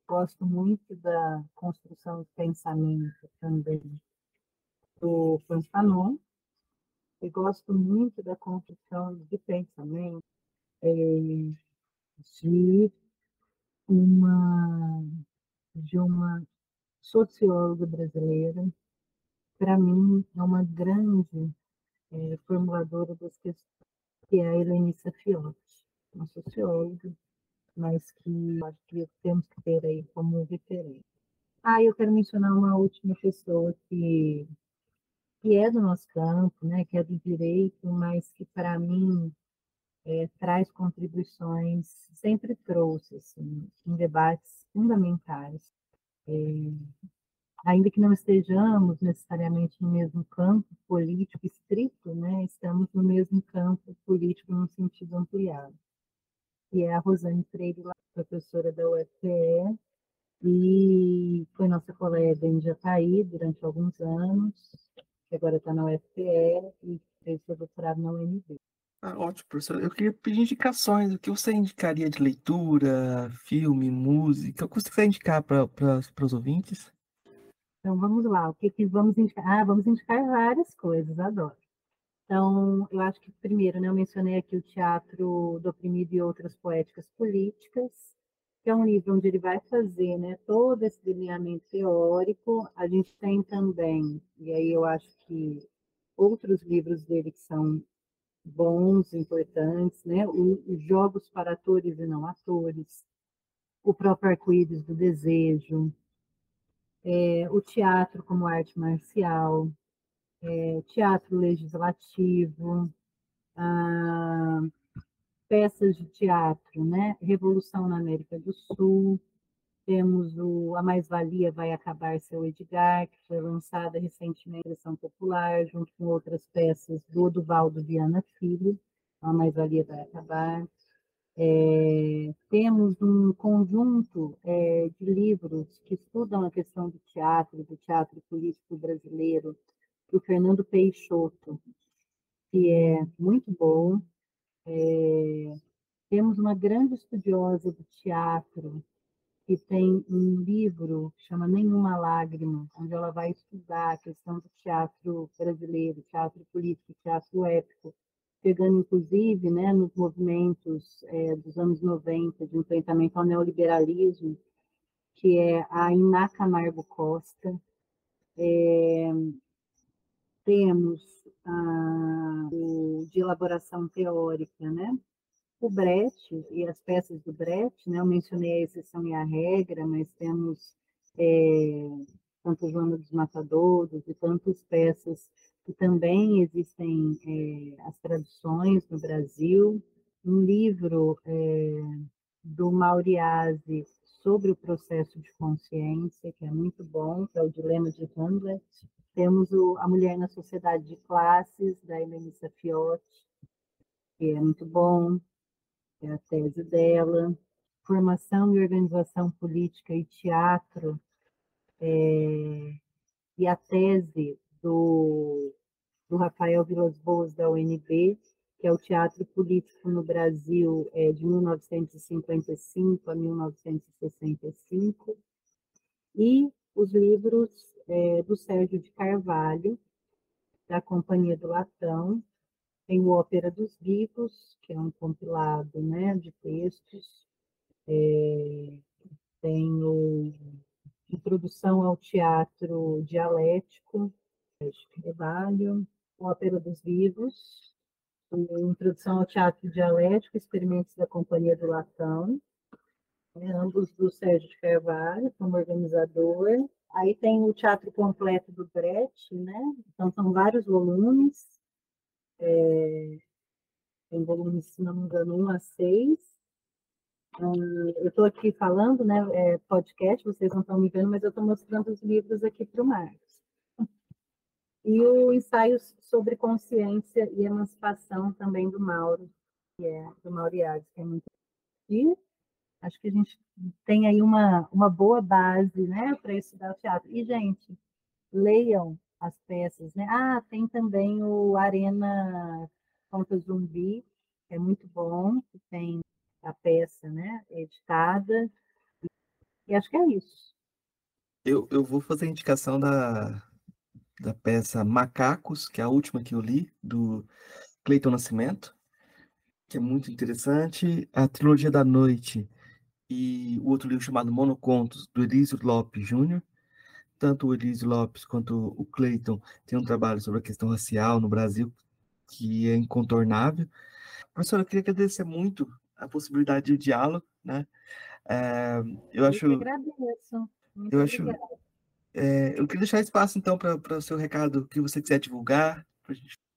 gosto muito da construção do pensamento também do Franz Fanon, e gosto muito da construção de pensamento é, de uma de uma socióloga brasileira, para mim é uma grande é, formuladora das questões, que é a Helenissa Fiotti, uma socióloga, mas que acho que temos que ter aí como referência. Ah, eu quero mencionar uma última pessoa que, que é do nosso campo, né, que é do direito, mas que para mim é, traz contribuições, sempre trouxe assim, em debates fundamentais. É, ainda que não estejamos necessariamente no mesmo campo político estrito, né, estamos no mesmo campo político no sentido ampliado. E é a Rosane Freire, professora da UFPE, e foi nossa colega em Jataí durante alguns anos, que agora está na UFPE e fez seu doutorado na UNB. Ah, ótimo, professor. Eu queria pedir indicações. O que você indicaria de leitura, filme, música? O que você quer indicar para os ouvintes? Então, vamos lá. O que, que vamos indicar? Ah, vamos indicar várias coisas, adoro. Então, eu acho que primeiro, né, eu mencionei aqui o Teatro do Oprimido e Outras Poéticas Políticas, que é um livro onde ele vai fazer né, todo esse delineamento teórico. A gente tem também, e aí eu acho que outros livros dele que são bons, importantes, né? os jogos para atores e não atores, o próprio arco-íris do desejo, é, o teatro como arte marcial, é, teatro legislativo, peças de teatro, né? Revolução na América do Sul, temos o A Mais-Valia Vai Acabar Seu Edgar, que foi lançada recentemente na São Popular, junto com outras peças do Oduvaldo Viana Filho, A Mais-Valia Vai Acabar. É, temos um conjunto é, de livros que estudam a questão do teatro, do teatro político brasileiro, do Fernando Peixoto, que é muito bom. É, temos uma grande estudiosa do teatro, que tem um livro que chama Nenhuma Lágrima, onde ela vai estudar a questão do teatro brasileiro, teatro político, teatro épico, pegando inclusive né, nos movimentos é, dos anos 90 de enfrentamento ao neoliberalismo, que é a Iná Camargo Costa. É, temos a, o de elaboração teórica, né? o Brecht e as peças do Brecht, né? eu mencionei a exceção e a regra, mas temos é, Santa Joana dos Matadouros e tantas peças que também existem é, as traduções no Brasil. Um livro é, do Mauriase sobre o processo de consciência, que é muito bom, que é o Dilema de Hamlet. Temos o A Mulher na Sociedade de Classes, da Heloísa Fiotti, que é muito bom, é a tese dela. Formação e Organização Política e Teatro, é, e a tese do, do Rafael Vilas Boas, da UNB, que é o Teatro Político no Brasil é, de 1955 a 1965, e os livros é, do Sérgio de Carvalho, da Companhia do Latão, tem o Ópera dos Vivos, que é um compilado né, de textos, é, tem o Introdução ao Teatro Dialético, de Carvalho, Ópera dos Vivos, Introdução ao Teatro Dialético, Experimentos da Companhia do Latão, né, ambos do Sérgio de Carvalho, como organizador. Aí tem o Teatro Completo do Brecht, né? Então, são vários volumes. É, tem volumes, se não me engano, 1 a 6. Hum, eu estou aqui falando, né, é, podcast, vocês não estão me vendo, mas eu estou mostrando os livros aqui para o Marcos e o ensaio sobre consciência e emancipação também do Mauro, que é do Mauriades, que é muito e acho que a gente tem aí uma, uma boa base, né, para estudar o teatro. E gente, leiam as peças, né? Ah, tem também o Arena Conta Zumbi, que é muito bom, que tem a peça, né, editada. E acho que é isso. Eu, eu vou fazer a indicação da, da peça Macacos, que é a última que eu li, do Cleiton Nascimento, que é muito interessante. A Trilogia da Noite e o outro livro chamado Monocontos, do Elísio Lopes Júnior. Tanto o Elísio Lopes quanto o Cleiton têm um trabalho sobre a questão racial no Brasil que é incontornável. Professora, eu queria agradecer muito a possibilidade de diálogo, né? É, eu acho. Eu agradeço. Muito eu acho, é, eu queria deixar espaço, então, para o seu recado que você quiser divulgar.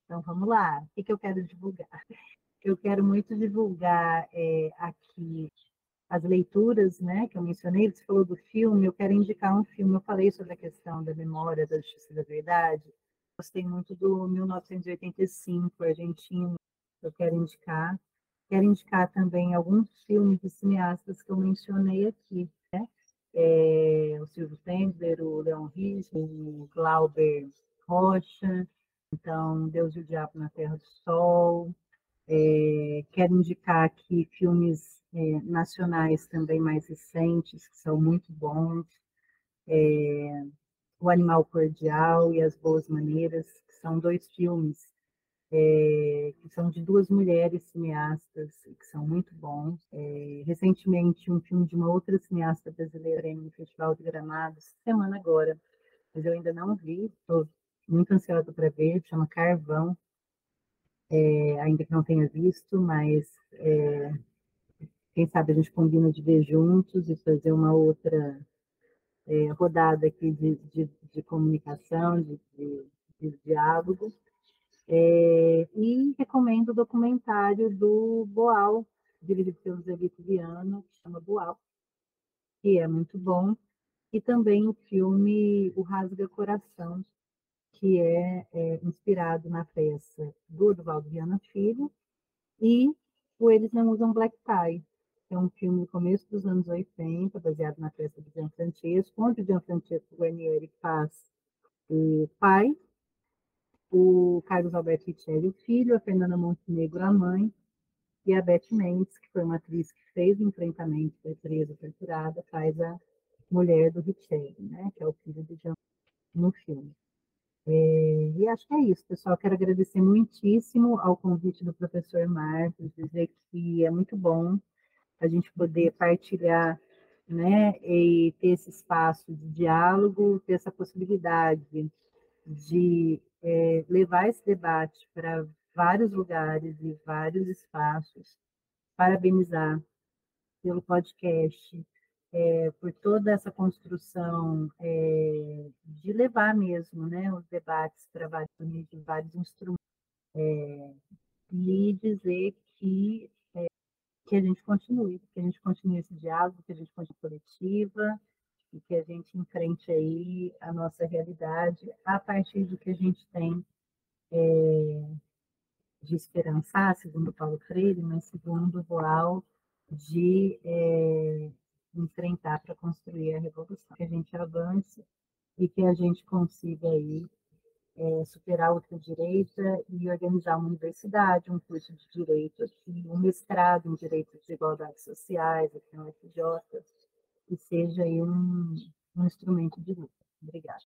Então, vamos lá. O que, que eu quero divulgar? Eu quero muito divulgar é, aqui as leituras, né, que eu mencionei. Você falou do filme, eu quero indicar um filme. Eu falei sobre a questão da memória, da justiça e da verdade. Gostei muito do 1985, argentino. Eu quero indicar. Quero indicar também alguns filmes de cineastas que eu mencionei aqui é, o Silvio Tendler, o Leon Riz, o Glauber Rocha, então Deus e o Diabo na Terra do Sol. É, quero indicar aqui filmes é, nacionais também mais recentes, que são muito bons. É, o Animal Cordial e As Boas Maneiras, que são dois filmes é, que são de duas mulheres cineastas, que são muito bons. É, recentemente, um filme de uma outra cineasta brasileira no Festival de Gramados, semana agora, mas eu ainda não vi, estou muito ansiosa para ver, chama Carvão, é, ainda que não tenha visto, mas quem sabe a gente combina de ver juntos e fazer uma outra rodada aqui de, de, de comunicação, de, de diálogo. É, e recomendo o documentário do Boal, dirigido pelo Zé Vitor Viano, que chama Boal, que é muito bom. E também o filme O Rasga Coração, que é, é inspirado na peça do Eduvaldo Viana Filho, e o Eles Não Usam Black Tie, é um filme do começo dos anos 80, baseado na peça de Gianfrancesco, onde o Gianfrancesco Guarnieri faz o pai o Carlos Alberto Richelli, o filho, a Fernanda Montenegro, a mãe, e a Beth Mendes, que foi uma atriz que fez o enfrentamento, foi presa, torturada, faz a mulher do Richelli, né, que é o filho do Jean no filme. É, e acho que é isso, pessoal. Quero agradecer muitíssimo ao convite do professor Marcos, dizer que é muito bom a gente poder partilhar né, e ter esse espaço de diálogo, ter essa possibilidade de é, levar esse debate para vários lugares e vários espaços, parabenizar pelo podcast, é, por toda essa construção é, de levar mesmo né, os debates para vários, vários instrumentos é, e dizer que, que a gente continue, que a gente continue esse diálogo, que a gente continue coletiva e que a gente enfrente aí a nossa realidade a partir do que a gente tem é, de esperançar, segundo Paulo Freire, mas segundo Boal, de é, enfrentar para construir a revolução. Que a gente avance e que a gente consiga aí é, superar a ultradireita e organizar uma universidade, um curso de direito aqui, um mestrado em direito de desigualdades sociais aqui no UFJ, que seja um, um instrumento de luta. Obrigada.